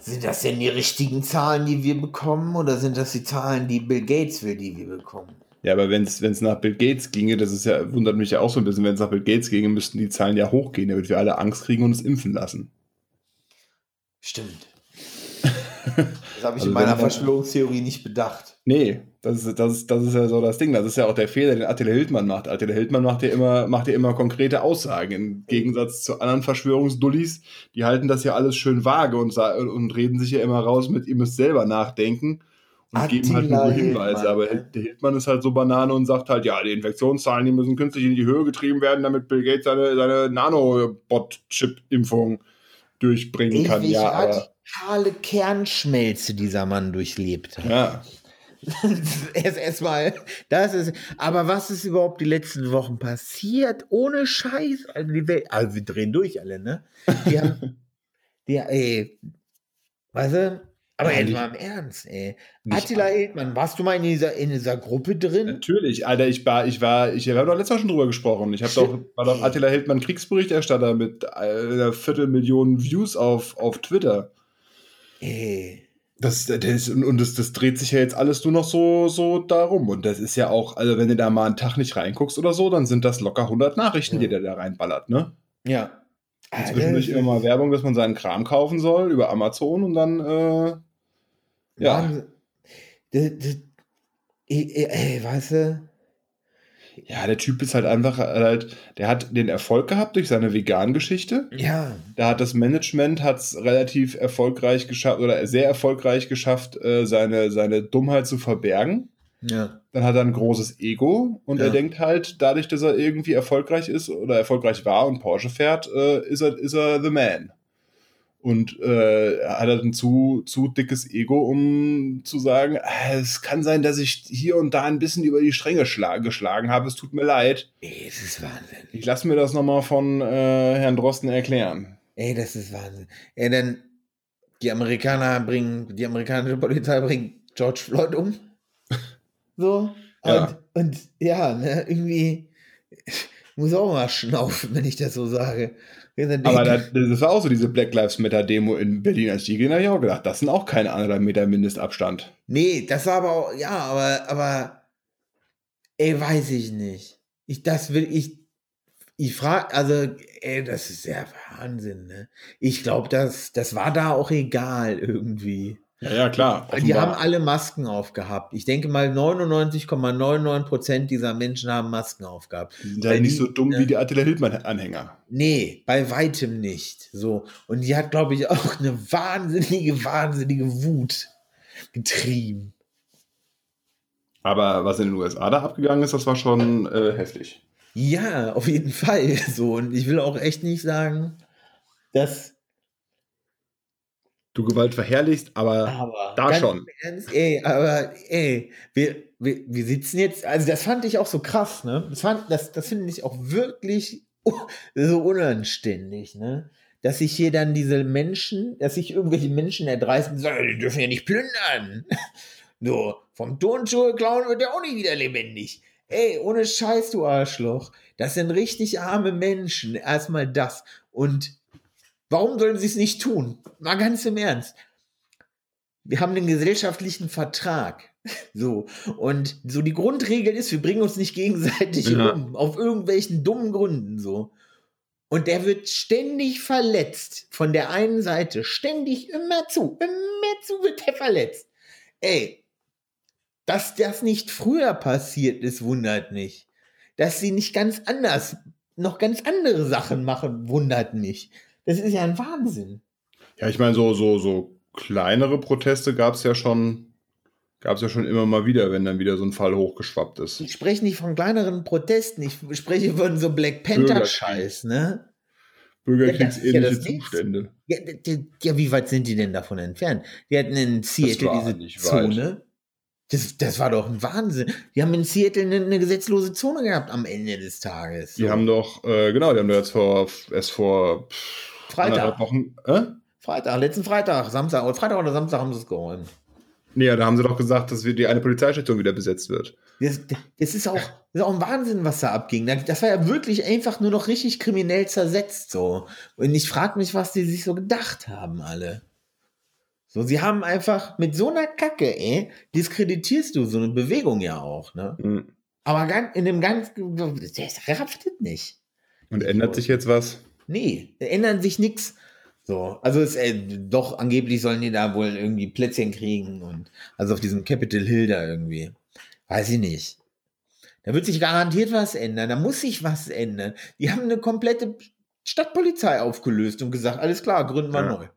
Sind das denn die richtigen Zahlen, die wir bekommen, oder sind das die Zahlen, die Bill Gates will, die wir bekommen? Ja, aber wenn es nach Bill Gates ginge, das ist ja, wundert mich ja auch so ein bisschen, wenn es nach Bill Gates ginge, müssten die Zahlen ja hochgehen, damit wir alle Angst kriegen und uns impfen lassen. Stimmt. Das habe ich also in meiner Verschwörungstheorie nicht bedacht. Nee, das ist, das, ist, das ist ja so das Ding. Das ist ja auch der Fehler, den Attila Hildmann macht. Attila Hildmann macht ja immer, macht ja immer konkrete Aussagen. Im Gegensatz zu anderen Verschwörungsdullis, die halten das ja alles schön vage und, und reden sich ja immer raus mit, ihr müsst selber nachdenken und Attila geben halt nur Hinweise. Hildmann. Aber der Hildmann ist halt so Banane und sagt halt, ja, die Infektionszahlen, die müssen künstlich in die Höhe getrieben werden, damit Bill Gates seine, seine Nanobot-Chip-Impfung durchbringen kann. ja, aber totale Kernschmelze dieser Mann durchlebt hat. Ja. Erst erstmal, das ist, aber was ist überhaupt die letzten Wochen passiert? Ohne Scheiß. Also, die Welt, also wir drehen durch alle, ne? Die haben, die, ey, weißt du, aber jetzt mal im Ernst, ey. Attila Hildmann, warst du mal in dieser, in dieser Gruppe drin? Natürlich, Alter, ich war, ich war, ich habe doch letztes Mal schon drüber gesprochen. Ich habe doch, war doch Attila Hildmann Kriegsberichterstatter mit einer Viertelmillion Views auf, auf Twitter. Ey. Das, das, und das, das dreht sich ja jetzt alles nur noch so, so darum. Und das ist ja auch, also wenn du da mal einen Tag nicht reinguckst oder so, dann sind das locker 100 Nachrichten, ja. die der da reinballert, ne? Ja. Zwischendurch immer mal Werbung, dass man seinen Kram kaufen soll über Amazon und dann, äh, ja. Das, das, ey, ey, weißt du, ja, der Typ ist halt einfach halt, der hat den Erfolg gehabt durch seine Vegan-Geschichte. Ja. Da hat das Management hat's relativ erfolgreich geschafft oder sehr erfolgreich geschafft, äh, seine, seine Dummheit zu verbergen. Ja. Dann hat er ein großes Ego und ja. er denkt halt, dadurch, dass er irgendwie erfolgreich ist oder erfolgreich war und Porsche fährt, äh, ist, er, ist er the man und äh, hat halt ein zu, zu dickes Ego, um zu sagen, äh, es kann sein, dass ich hier und da ein bisschen über die Stränge geschlagen habe, es tut mir leid. Ey, das ist Wahnsinn. Ich lasse mir das nochmal von äh, Herrn Drosten erklären. Ey, das ist Wahnsinn. Ey, denn die Amerikaner bringen, die amerikanische Polizei bringt George Floyd um. So. Und ja, und, ja ne, irgendwie muss auch mal schnaufen, wenn ich das so sage. Aber das, das, war auch so diese Black Lives Matter Demo in Berlin, als die gehen, habe ich auch gedacht, das sind auch keine anderthalb Meter Mindestabstand. Nee, das war aber auch, ja, aber, aber, ey, weiß ich nicht. Ich, das will ich, ich frage, also, ey, das ist ja Wahnsinn, ne? Ich glaube, das, das war da auch egal irgendwie. Ja, ja, klar. Offenbar. Die haben alle Masken aufgehabt. Ich denke mal, 99,99 Prozent dieser Menschen haben Masken aufgehabt. Die sind ja nicht die, so dumm wie die Attila Hildmann-Anhänger. Nee, bei weitem nicht. So. Und die hat, glaube ich, auch eine wahnsinnige, wahnsinnige Wut getrieben. Aber was in den USA da abgegangen ist, das war schon äh, heftig. Ja, auf jeden Fall. So. Und ich will auch echt nicht sagen, dass du Gewalt verherrlichst, aber, aber da schon. Ernst, ey, aber ey, wir, wir, wir sitzen jetzt, also das fand ich auch so krass, ne? Das, fand, das, das finde ich auch wirklich so unanständig, ne? Dass sich hier dann diese Menschen, dass sich irgendwelche Menschen erdreisten, sagen, die dürfen ja nicht plündern. So, vom Turnschuhe klauen wird der auch nicht wieder lebendig. Ey, ohne Scheiß, du Arschloch. Das sind richtig arme Menschen. Erstmal das. Und Warum sollen sie es nicht tun? Mal ganz im Ernst. Wir haben einen gesellschaftlichen Vertrag. So. Und so die Grundregel ist, wir bringen uns nicht gegenseitig ja. um. Auf irgendwelchen dummen Gründen so. Und der wird ständig verletzt. Von der einen Seite. Ständig immer zu. Immer zu wird er verletzt. Ey. Dass das nicht früher passiert ist, wundert mich dass sie nicht ganz anders, noch ganz andere Sachen machen, wundert mich. Das ist ja ein Wahnsinn. Ja, ich meine, so, so, so kleinere Proteste gab es ja schon Gab es ja schon immer mal wieder, wenn dann wieder so ein Fall hochgeschwappt ist. Ich spreche nicht von kleineren Protesten, ich spreche von so Black Panther-Scheiß, ne? Bürgerkriegsähnliche ja, Zustände. Ja, ja, wie weit sind die denn davon entfernt? Die hatten in Seattle diese Zone. Das, das war doch ein Wahnsinn. Die haben in Seattle eine, eine gesetzlose Zone gehabt am Ende des Tages. So. Die haben doch, äh, genau, die haben doch jetzt vor, erst vor Freitag. Wochen, äh? Freitag, letzten Freitag, Samstag, oder Freitag oder Samstag haben sie es geräumt. Nee, ja, da haben sie doch gesagt, dass die eine Polizeistation wieder besetzt wird. Das, das, ist auch, das ist auch ein Wahnsinn, was da abging. Das war ja wirklich einfach nur noch richtig kriminell zersetzt so. Und ich frage mich, was die sich so gedacht haben, alle. So, sie haben einfach mit so einer Kacke, ey, diskreditierst du so eine Bewegung ja auch, ne? Mhm. Aber in dem ganz, das raftet nicht. Und ändert sich jetzt was? Nee, ändert sich nichts. So, also es, äh, doch, angeblich sollen die da wohl irgendwie Plätzchen kriegen und also auf diesem Capitol Hill da irgendwie. Weiß ich nicht. Da wird sich garantiert was ändern. Da muss sich was ändern. Die haben eine komplette Stadtpolizei aufgelöst und gesagt, alles klar, gründen wir ja. neu.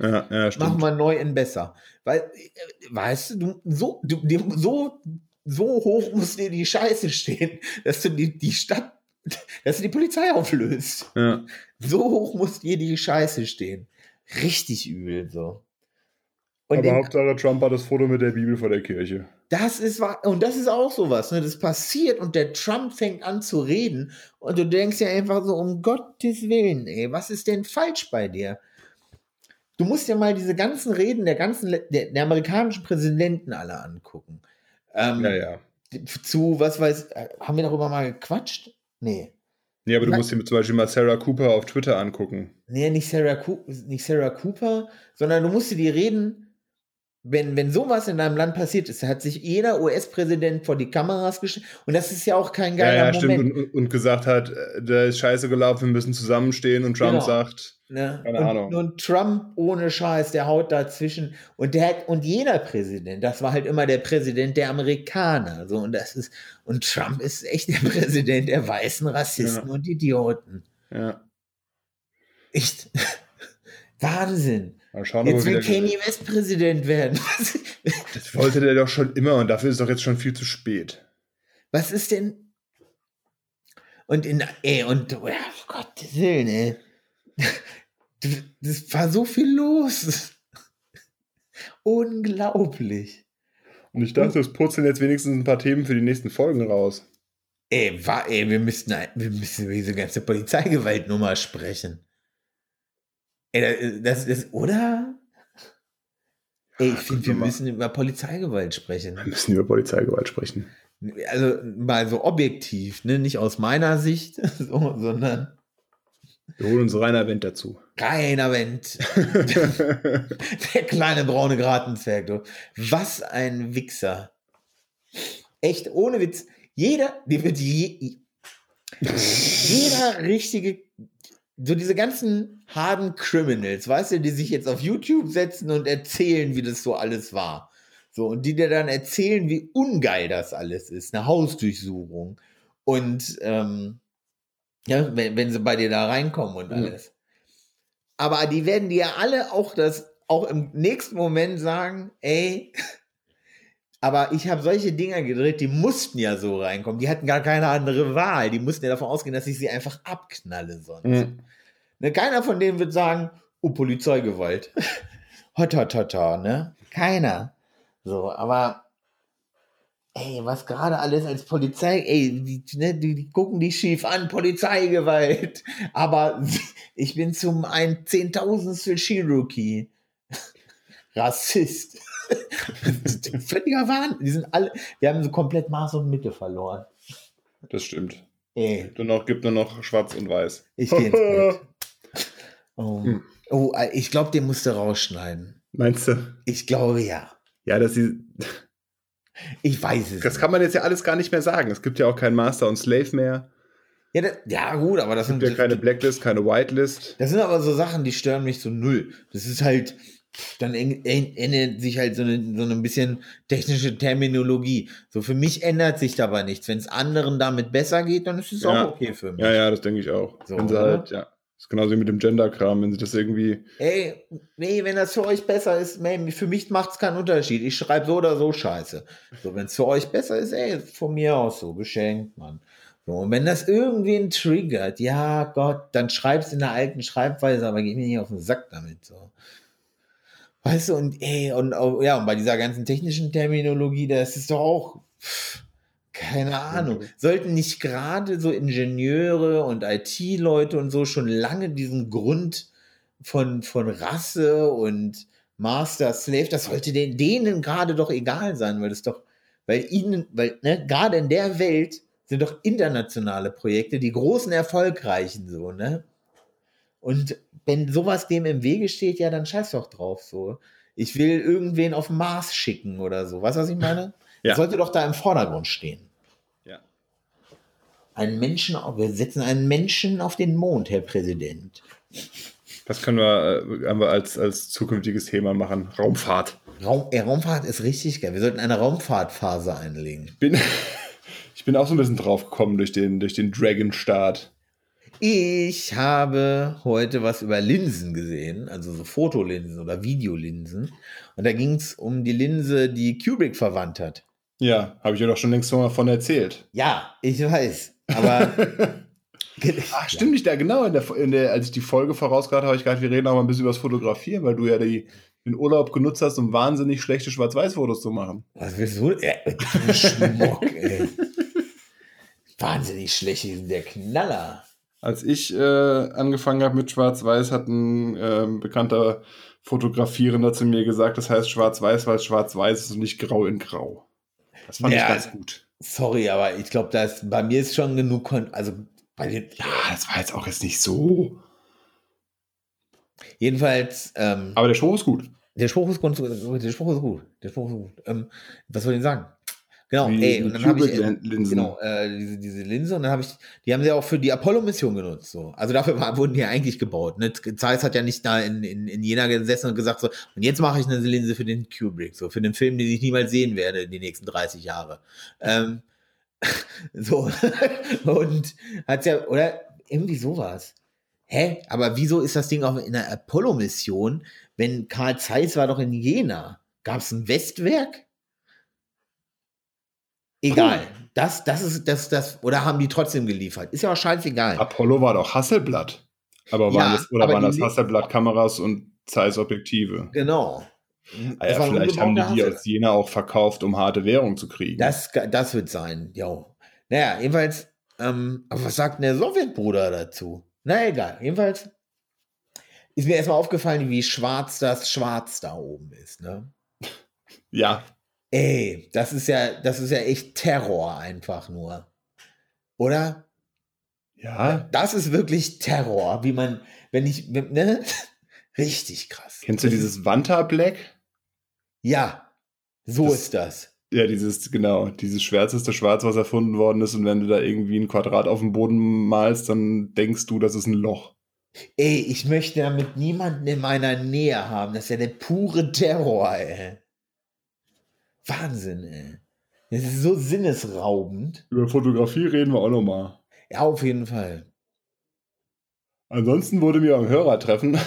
Ja, ja, stimmt. Machen wir neu in besser. Weil, äh, weißt du, so, du, so, so hoch muss dir die Scheiße stehen, dass du die, die Stadt dass sie die Polizei auflöst. Ja. So hoch muss dir die Scheiße stehen. Richtig übel so. Und Aber den, Hauptsache Trump hat das Foto mit der Bibel vor der Kirche. Das ist und das ist auch sowas, ne? Das passiert und der Trump fängt an zu reden und du denkst ja einfach so um Gottes Willen, ey, was ist denn falsch bei dir? Du musst ja mal diese ganzen Reden der ganzen der, der amerikanischen Präsidenten alle angucken. Ähm, ja, ja. Zu was weiß, äh, haben wir darüber mal gequatscht? Nee. Nee, aber du musst dir zum Beispiel mal Sarah Cooper auf Twitter angucken. Nee, nicht Sarah, nicht Sarah Cooper, sondern du musst dir die reden, wenn, wenn sowas in deinem Land passiert ist, hat sich jeder US-Präsident vor die Kameras gestellt und das ist ja auch kein geiler ja, ja, Moment. Stimmt. Und, und, gesagt hat, äh, da ist scheiße gelaufen, wir müssen zusammenstehen und Trump genau. sagt, ne? keine und, Ahnung. Und Trump ohne Scheiß, der haut dazwischen und der hat, und jeder Präsident, das war halt immer der Präsident der Amerikaner, so und das ist, und Trump ist echt der Präsident der weißen Rassisten ja. und Idioten. Ja. Echt. Wahnsinn. Schauen, jetzt will Kanye West Präsident werden. das wollte der doch schon immer und dafür ist es doch jetzt schon viel zu spät. Was ist denn? Und in, ey, und, oh, Gottes Willen, ey. Das war so viel los. Unglaublich. Und ich dachte, es purzeln jetzt wenigstens ein paar Themen für die nächsten Folgen raus. Ey, war, ey wir müssten, wir müssen über diese ganze Polizeigewaltnummer sprechen. Ey, das ist, oder? Ey, ich finde, wir müssen über Polizeigewalt sprechen. Wir müssen über Polizeigewalt sprechen. Also mal so objektiv, ne? nicht aus meiner Sicht, so, sondern. Wir holen uns Rainer Wendt dazu. Rainer Wendt. Der kleine braune Gratenzwerg, du. Was ein Wichser. Echt, ohne Witz. Jeder, die wird je, jeder richtige so diese ganzen harten Criminals, weißt du, die sich jetzt auf YouTube setzen und erzählen, wie das so alles war. So, und die dir dann erzählen, wie ungeil das alles ist, eine Hausdurchsuchung. Und ähm, ja, wenn, wenn sie bei dir da reinkommen und alles. Mhm. Aber die werden dir ja alle auch das auch im nächsten Moment sagen, ey, aber ich habe solche Dinger gedreht, die mussten ja so reinkommen. Die hatten gar keine andere Wahl. Die mussten ja davon ausgehen, dass ich sie einfach abknalle sonst. Mhm. Ne, keiner von denen wird sagen, oh, Polizeigewalt. hot, hot, hot, hot, ne? Keiner. So, aber ey, was gerade alles als Polizei, ey, die, ne, die, die, gucken die schief an, Polizeigewalt. Aber ich bin zum ein Zehntausendstel Cherokee. Rassist. Völliger Wahnsinn. Die sind alle, wir haben so komplett Maß und Mitte verloren. Das stimmt. Ey. Nur noch, gibt nur noch schwarz und weiß. Ich gehe ins Bett. Oh, hm. oh ich glaube, den musst du rausschneiden. Meinst du? Ich glaube ja. Ja, dass sie. Ich weiß es. Das kann man jetzt ja alles gar nicht mehr sagen. Es gibt ja auch kein Master und Slave mehr. Ja, das, ja gut, aber das es gibt sind ja keine Blacklist, keine Whitelist. Das sind aber so Sachen, die stören mich so null. Das ist halt, dann ändert sich halt so eine, so ein bisschen technische Terminologie. So für mich ändert sich dabei nichts. Wenn es anderen damit besser geht, dann ist es ja. auch okay für mich. Ja, ja, das denke ich auch. So, wenn sie halt, ja. Das ist genauso wie mit dem Gender-Kram, wenn sie das irgendwie. Ey, nee, wenn das für euch besser ist, ey, für mich macht es keinen Unterschied. Ich schreibe so oder so Scheiße. So, wenn es für euch besser ist, ey, von mir aus so, geschenkt, Mann. So, und wenn das irgendwen triggert, ja Gott, dann schreib's in der alten Schreibweise, aber geh mir nicht auf den Sack damit. So. Weißt du, und ey, und ja, und bei dieser ganzen technischen Terminologie, das ist doch auch. Pff, keine Ahnung. Sollten nicht gerade so Ingenieure und IT-Leute und so schon lange diesen Grund von, von Rasse und Master, Slave, das sollte denen, denen gerade doch egal sein, weil das doch, weil ihnen, weil, ne, gerade in der Welt sind doch internationale Projekte, die großen Erfolgreichen so, ne? Und wenn sowas dem im Wege steht, ja, dann scheiß doch drauf, so. Ich will irgendwen auf Mars schicken oder so. Weißt du, was ich meine? Ja. sollte doch da im Vordergrund stehen. Ja. Einen Menschen, wir setzen einen Menschen auf den Mond, Herr Präsident. Das können wir, äh, haben wir als, als zukünftiges Thema machen. Raumfahrt. Raum, ja, Raumfahrt ist richtig geil. Wir sollten eine Raumfahrtphase einlegen. Ich bin, ich bin auch so ein bisschen drauf gekommen durch den, durch den Dragon-Start. Ich habe heute was über Linsen gesehen, also so Fotolinsen oder Videolinsen. Und da ging es um die Linse, die Kubrick verwandt hat. Ja, habe ich ja doch schon längst mal von erzählt. Ja, ich weiß. Aber. Ach, stimmt nicht, da genau, in der, in der, als ich die Folge vorausgehabt habe, ich gedacht, wir reden auch mal ein bisschen über das Fotografieren, weil du ja die, den Urlaub genutzt hast, um wahnsinnig schlechte Schwarz-Weiß-Fotos zu machen. Was willst du? Ja, Schmuck, ey. Wahnsinnig schlecht, der Knaller. Als ich äh, angefangen habe mit Schwarz-Weiß, hat ein äh, bekannter Fotografierender zu mir gesagt, das heißt Schwarz-Weiß, weil es Schwarz-Weiß ist und nicht Grau in Grau. Das fand ja, ich ganz gut. Sorry, aber ich glaube, bei mir ist schon genug, also bei den. Ja, das war jetzt auch jetzt nicht so. Jedenfalls. Ähm, aber der Spruch ist gut. Der Spruch ist gut. Der Spruch ist gut. Der Spruch ist gut. Ähm, was soll ich denn sagen? Genau, ey, und dann habe ich äh, genau, äh, diese, diese Linse und dann habe ich, die haben sie auch für die Apollo-Mission genutzt. So. Also dafür war, wurden die eigentlich gebaut. Ne? Zeiss hat ja nicht da in, in, in Jena gesessen und gesagt, so, und jetzt mache ich eine Linse für den Kubrick, so für den Film, den ich niemals sehen werde in die nächsten 30 Jahre. Ähm, so, und hat ja, oder irgendwie sowas. Hä? Aber wieso ist das Ding auch in der Apollo-Mission, wenn Karl Zeiss war doch in Jena? Gab es ein Westwerk? Egal. Das, das ist, das, das, oder haben die trotzdem geliefert? Ist ja auch scheißegal. Apollo war doch Hasselblatt. Aber waren ja, das, oder waren das Hasselblatt-Kameras und Zeiss-Objektive? Genau. Ah ja, vielleicht haben die die aus Jena auch verkauft, um harte Währung zu kriegen. Das, das wird sein, ja. Naja, jedenfalls, ähm, aber was sagt denn der Sowjetbruder dazu? Na egal, jedenfalls ist mir erstmal aufgefallen, wie schwarz das Schwarz da oben ist, ne? Ja, Ey, das ist ja, das ist ja echt Terror einfach nur. Oder? Ja. Das ist wirklich Terror, wie man, wenn ich, ne? Richtig krass. Kennst du dieses Vanta Black? Ja, so das, ist das. Ja, dieses, genau, dieses schwärzeste Schwarz, was erfunden worden ist. Und wenn du da irgendwie ein Quadrat auf dem Boden malst, dann denkst du, das ist ein Loch. Ey, ich möchte damit niemanden in meiner Nähe haben. Das ist ja der pure Terror, ey. Wahnsinn, ey. Das ist so sinnesraubend. Über Fotografie reden wir auch nochmal. Ja, auf jeden Fall. Ansonsten wurde mir am Hörertreffen,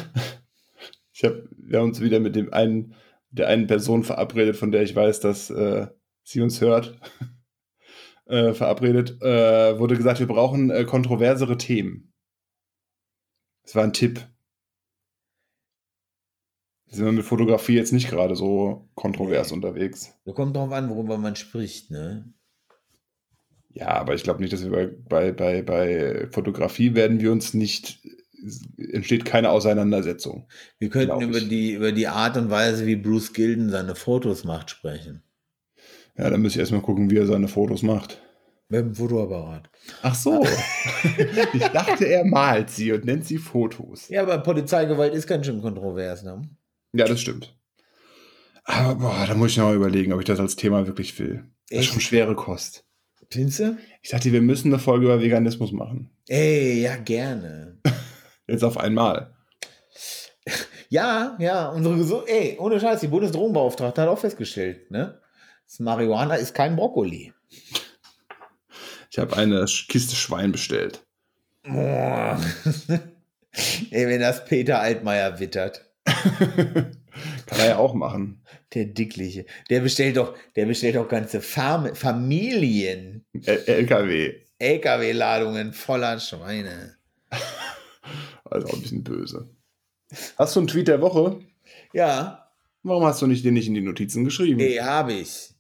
ich habe, wir haben uns wieder mit dem einen, der einen Person verabredet, von der ich weiß, dass äh, sie uns hört, äh, verabredet, äh, wurde gesagt, wir brauchen äh, kontroversere Themen. Das war ein Tipp sind wir mit Fotografie jetzt nicht gerade so kontrovers nee. unterwegs. Da kommt drauf an, worüber man spricht, ne? Ja, aber ich glaube nicht, dass wir bei, bei, bei, bei Fotografie werden wir uns nicht, entsteht keine Auseinandersetzung. Wir könnten über die, über die Art und Weise, wie Bruce Gilden seine Fotos macht, sprechen. Ja, dann müsste ich erstmal gucken, wie er seine Fotos macht. Mit dem Fotoapparat. Ach so. ich dachte, er malt sie und nennt sie Fotos. Ja, aber Polizeigewalt ist ganz schön kontrovers, ne? Ja, das stimmt. Aber boah, da muss ich noch überlegen, ob ich das als Thema wirklich will. Das ist schon schwere Kost. Findest du? Ich dachte, wir müssen eine Folge über Veganismus machen. Ey, ja, gerne. Jetzt auf einmal. Ja, ja, unsere Gesundheit, ey, ohne Scheiß, die Bundesdrogenbeauftragte hat auch festgestellt, ne? Das Marihuana ist kein Brokkoli. Ich habe eine Kiste Schwein bestellt. Boah. ey, wenn das Peter Altmaier wittert. Kann er ja auch machen. Der Dickliche. Der bestellt doch, der bestellt doch ganze Farm Familien. LKW. LKW-Ladungen voller Schweine. Also auch ein bisschen böse. Hast du einen Tweet der Woche? Ja. Warum hast du nicht den nicht in die Notizen geschrieben? Nee, habe ich.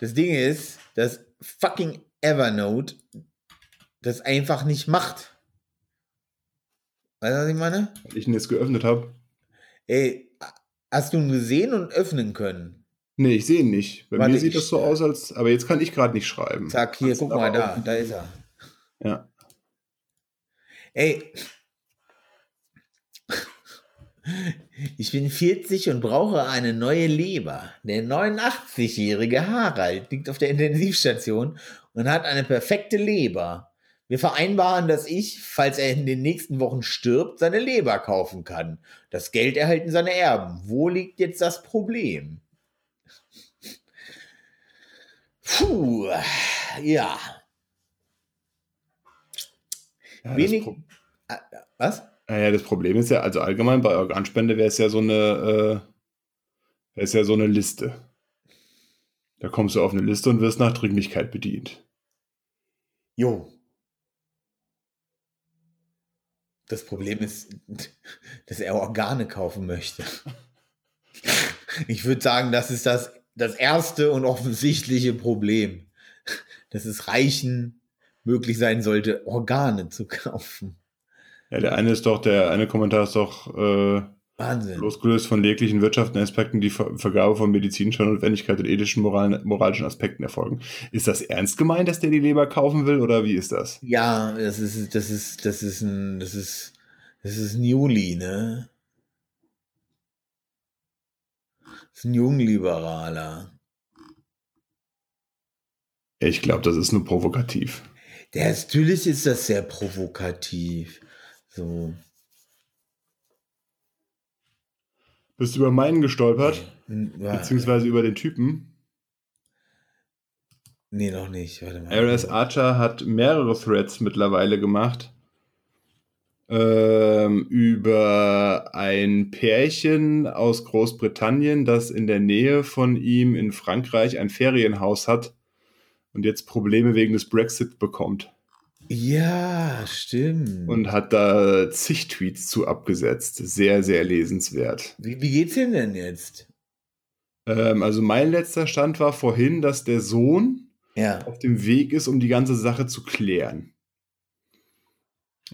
Das Ding ist, dass fucking Evernote das einfach nicht macht. Weißt du, was ich meine? Weil ich ihn jetzt geöffnet habe. Ey, hast du ihn gesehen und öffnen können? Nee, ich sehe ihn nicht. Bei Warte, mir sieht ich- das so aus, als. Aber jetzt kann ich gerade nicht schreiben. Zack, hier, Kannst guck mal da, da ist er. Ja. Ey. Ich bin 40 und brauche eine neue Leber. Der 89-jährige Harald liegt auf der Intensivstation und hat eine perfekte Leber. Wir vereinbaren, dass ich, falls er in den nächsten Wochen stirbt, seine Leber kaufen kann. Das Geld erhalten seine Erben. Wo liegt jetzt das Problem? Puh, ja. ja Wenig. Pro Ah, Was? naja, das Problem ist ja, also allgemein bei Organspende wäre es ja so eine. Äh, wäre es ja so eine Liste. Da kommst du auf eine Liste und wirst nach Dringlichkeit bedient. Jo. Das Problem ist, dass er Organe kaufen möchte. Ich würde sagen, das ist das, das erste und offensichtliche Problem. Dass es Reichen möglich sein sollte, Organe zu kaufen. Ja, der eine ist doch, der eine Kommentar ist doch äh, Wahnsinn. losgelöst von jeglichen wirtschaftlichen Aspekten, die Ver Vergabe von medizinischer Notwendigkeit und ethischen, moral moralischen Aspekten erfolgen. Ist das ernst gemeint, dass der die Leber kaufen will oder wie ist das? Ja, das ist, das ist, das ist ein, das ist, das ist ein Juli, ne? Das ist ein Jungliberaler. Ich glaube, das ist nur provokativ. Der natürlich ist das sehr provokativ. So. Bist du über meinen gestolpert, Ja, beziehungsweise über den Typen? nee, noch nicht. Warte mal. RS Archer hat mehrere Threads mittlerweile gemacht ähm, über ein Pärchen aus Großbritannien, das in der Nähe von ihm in Frankreich ein Ferienhaus hat und jetzt Probleme wegen des Brexit bekommt. Ja, stimmt. Und hat da zig Tweets zu abgesetzt. Sehr, sehr lesenswert. wie, wie geht's ihm denn jetzt? Ähm, also mein letzter Stand war vorhin, dass der Sohn Ja. auf dem Weg ist, um die ganze Sache zu klären.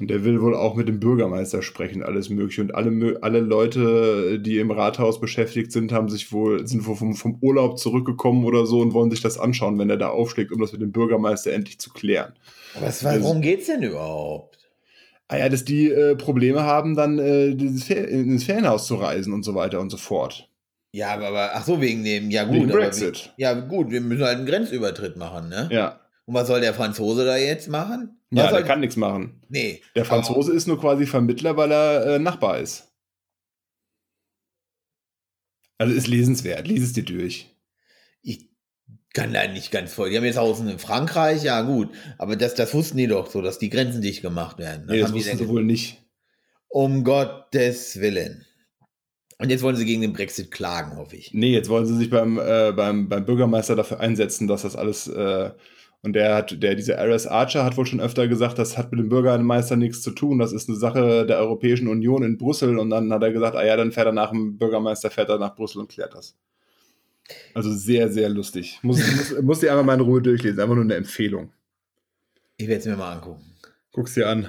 Und er will wohl auch mit dem Bürgermeister sprechen, alles mögliche. Und alle, alle Leute, die im Rathaus beschäftigt sind, haben sich wohl, sind wohl vom, vom Urlaub zurückgekommen oder so und wollen sich das anschauen, wenn er da aufschlägt, um das mit dem Bürgermeister endlich zu klären. Was, warum geht's denn überhaupt? Ah ja, dass die äh, Probleme haben, dann äh, ins Ferienhaus zu reisen und so weiter und so fort. Ja, aber, aber ach so, wegen dem, ja gut. Wegen aber Brexit. Wie, ja gut, wir müssen halt einen Grenzübertritt machen, ne? Ja. Und was soll der Franzose da jetzt machen? Ja, was der soll, kann nichts machen. Nee. Der Franzose ist nur quasi Vermittler, weil er äh, Nachbar ist. Also ist lesenswert, lies es dir durch. Ich kann da nicht ganz voll. Die haben jetzt Hausen in Frankreich, ja gut. Aber das, das wussten die doch so, dass die Grenzen dicht gemacht werden. Nee, das haben die wussten sie wohl nicht. Um Gottes Willen. Und jetzt wollen sie gegen den Brexit klagen, hoffe ich. Nee, jetzt wollen sie sich beim, äh, beim, beim Bürgermeister dafür einsetzen, dass das alles. Äh, und der hat, der, dieser RS Archer hat wohl schon öfter gesagt, das hat mit dem Bürgermeister nichts zu tun. Das ist eine Sache der Europäischen Union in Brüssel. Und dann hat er gesagt, ah ja, dann fährt er nach dem Bürgermeister, fährt er nach Brüssel und klärt das. Also sehr, sehr lustig. Muss, muss, muss dir einfach mal in Ruhe durchlesen. Einfach nur eine Empfehlung. Ich werde es mir mal angucken. Guck's dir an.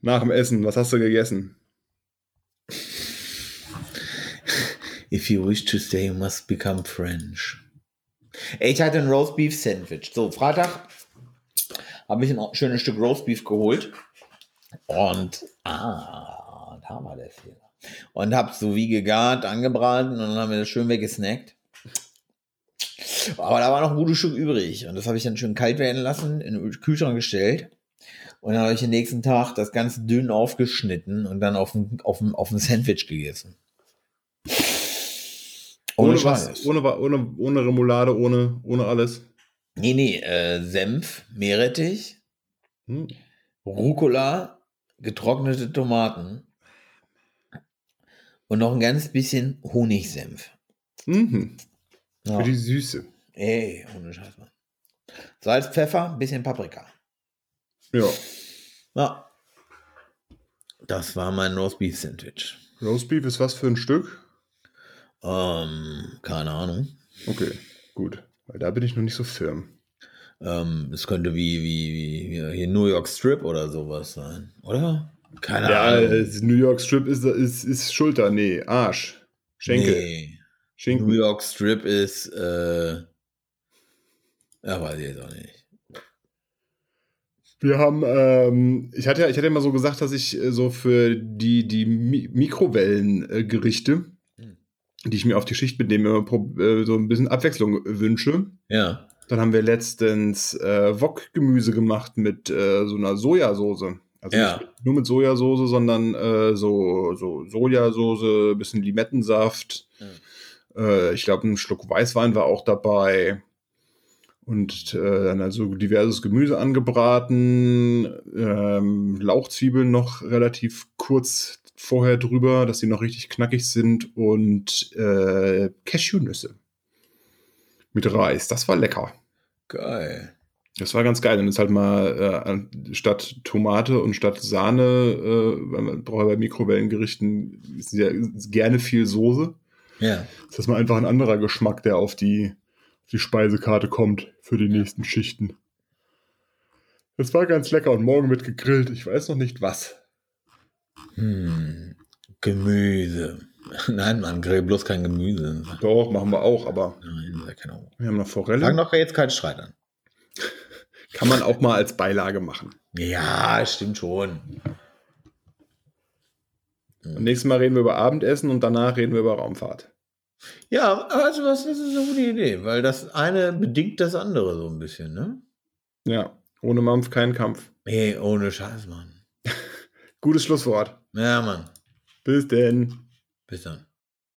Nach dem Essen, was hast du gegessen? If you wish to stay, you must become French. Ich hatte ein Roast Beef Sandwich. So, Freitag habe ich ein schönes Stück Roast Beef geholt. Und, ah, da war der Fehler. Und habe so wie gegart, angebraten und dann haben wir das schön weggesnackt. Aber da war noch ein gutes Stück übrig. Und das habe ich dann schön kalt werden lassen, in den Kühlschrank gestellt. Und dann habe ich den nächsten Tag das ganz dünn aufgeschnitten und dann auf ein, auf ein, auf ein Sandwich gegessen. Ohne, ohne was? Ohne, ohne, ohne Remoulade, ohne, ohne alles? Nee, nee, äh, Senf, Meerrettich, hm. Rucola, getrocknete Tomaten und noch ein ganz bisschen Honigsenf. Mhm. Ja. Für die Süße. Ey, ohne Scheiß, Mann. Salz, Pfeffer, ein bisschen Paprika. Ja. Ja. Das war mein Roastbeef Sandwich. Roastbeef ist was für ein Stück? Ähm, keine Ahnung. Okay, gut. Weil da bin ich noch nicht so firm. Ähm, es könnte wie, wie, wie hier New York Strip oder sowas sein, oder? Keine ja, Ahnung. Ja, New York Strip ist, ist, ist Schulter, nee, Arsch. Schenkel. Nee. Schinken. New York Strip ist, äh, ja, weiß ich jetzt auch nicht. Wir haben, ähm, ich hatte ja, ich hatte mal so gesagt, dass ich äh, so für die, die Mi Mikrowellengerichte, äh. Die ich mir auf die Schicht mitnehme, äh, so ein bisschen Abwechslung wünsche. Ja. Dann haben wir letztens äh, Wok-Gemüse gemacht mit äh, so einer Sojasauce. Also ja. nicht nur mit Sojasauce, sondern äh, so, so Sojasauce, bisschen Limettensaft. Ja. Äh, ich glaube, ein Schluck Weißwein war auch dabei. Und äh, dann also diverses Gemüse angebraten, ähm, Lauchzwiebeln noch relativ kurz vorher drüber, dass sie noch richtig knackig sind und äh, Cashewnüsse mit Reis. Das war lecker. Geil. Das war ganz geil. Und jetzt halt mal äh, statt Tomate und statt Sahne, äh, weil man braucht bei Mikrowellengerichten ist ja gerne viel Soße. Ja. Das ist mal einfach ein anderer Geschmack, der auf die die Speisekarte kommt für die nächsten Schichten. Es war ganz lecker und morgen wird gegrillt. Ich weiß noch nicht was. Hm, Gemüse. Nein, man grill bloß kein Gemüse. Doch, machen wir auch, aber. Nein, keine Wir haben noch Forelle. Fang doch jetzt keinen Streit an. Kann man auch mal als Beilage machen. Ja, stimmt schon. Und nächstes Mal reden wir über Abendessen und danach reden wir über Raumfahrt. Ja, also was, das ist eine gute Idee, weil das eine bedingt das andere so ein bisschen, ne? Ja, ohne Mampf kein Kampf. Nee, ohne Scheiß, Mann. Gutes Schlusswort. Ja, Mann. Bis denn. Bis dann.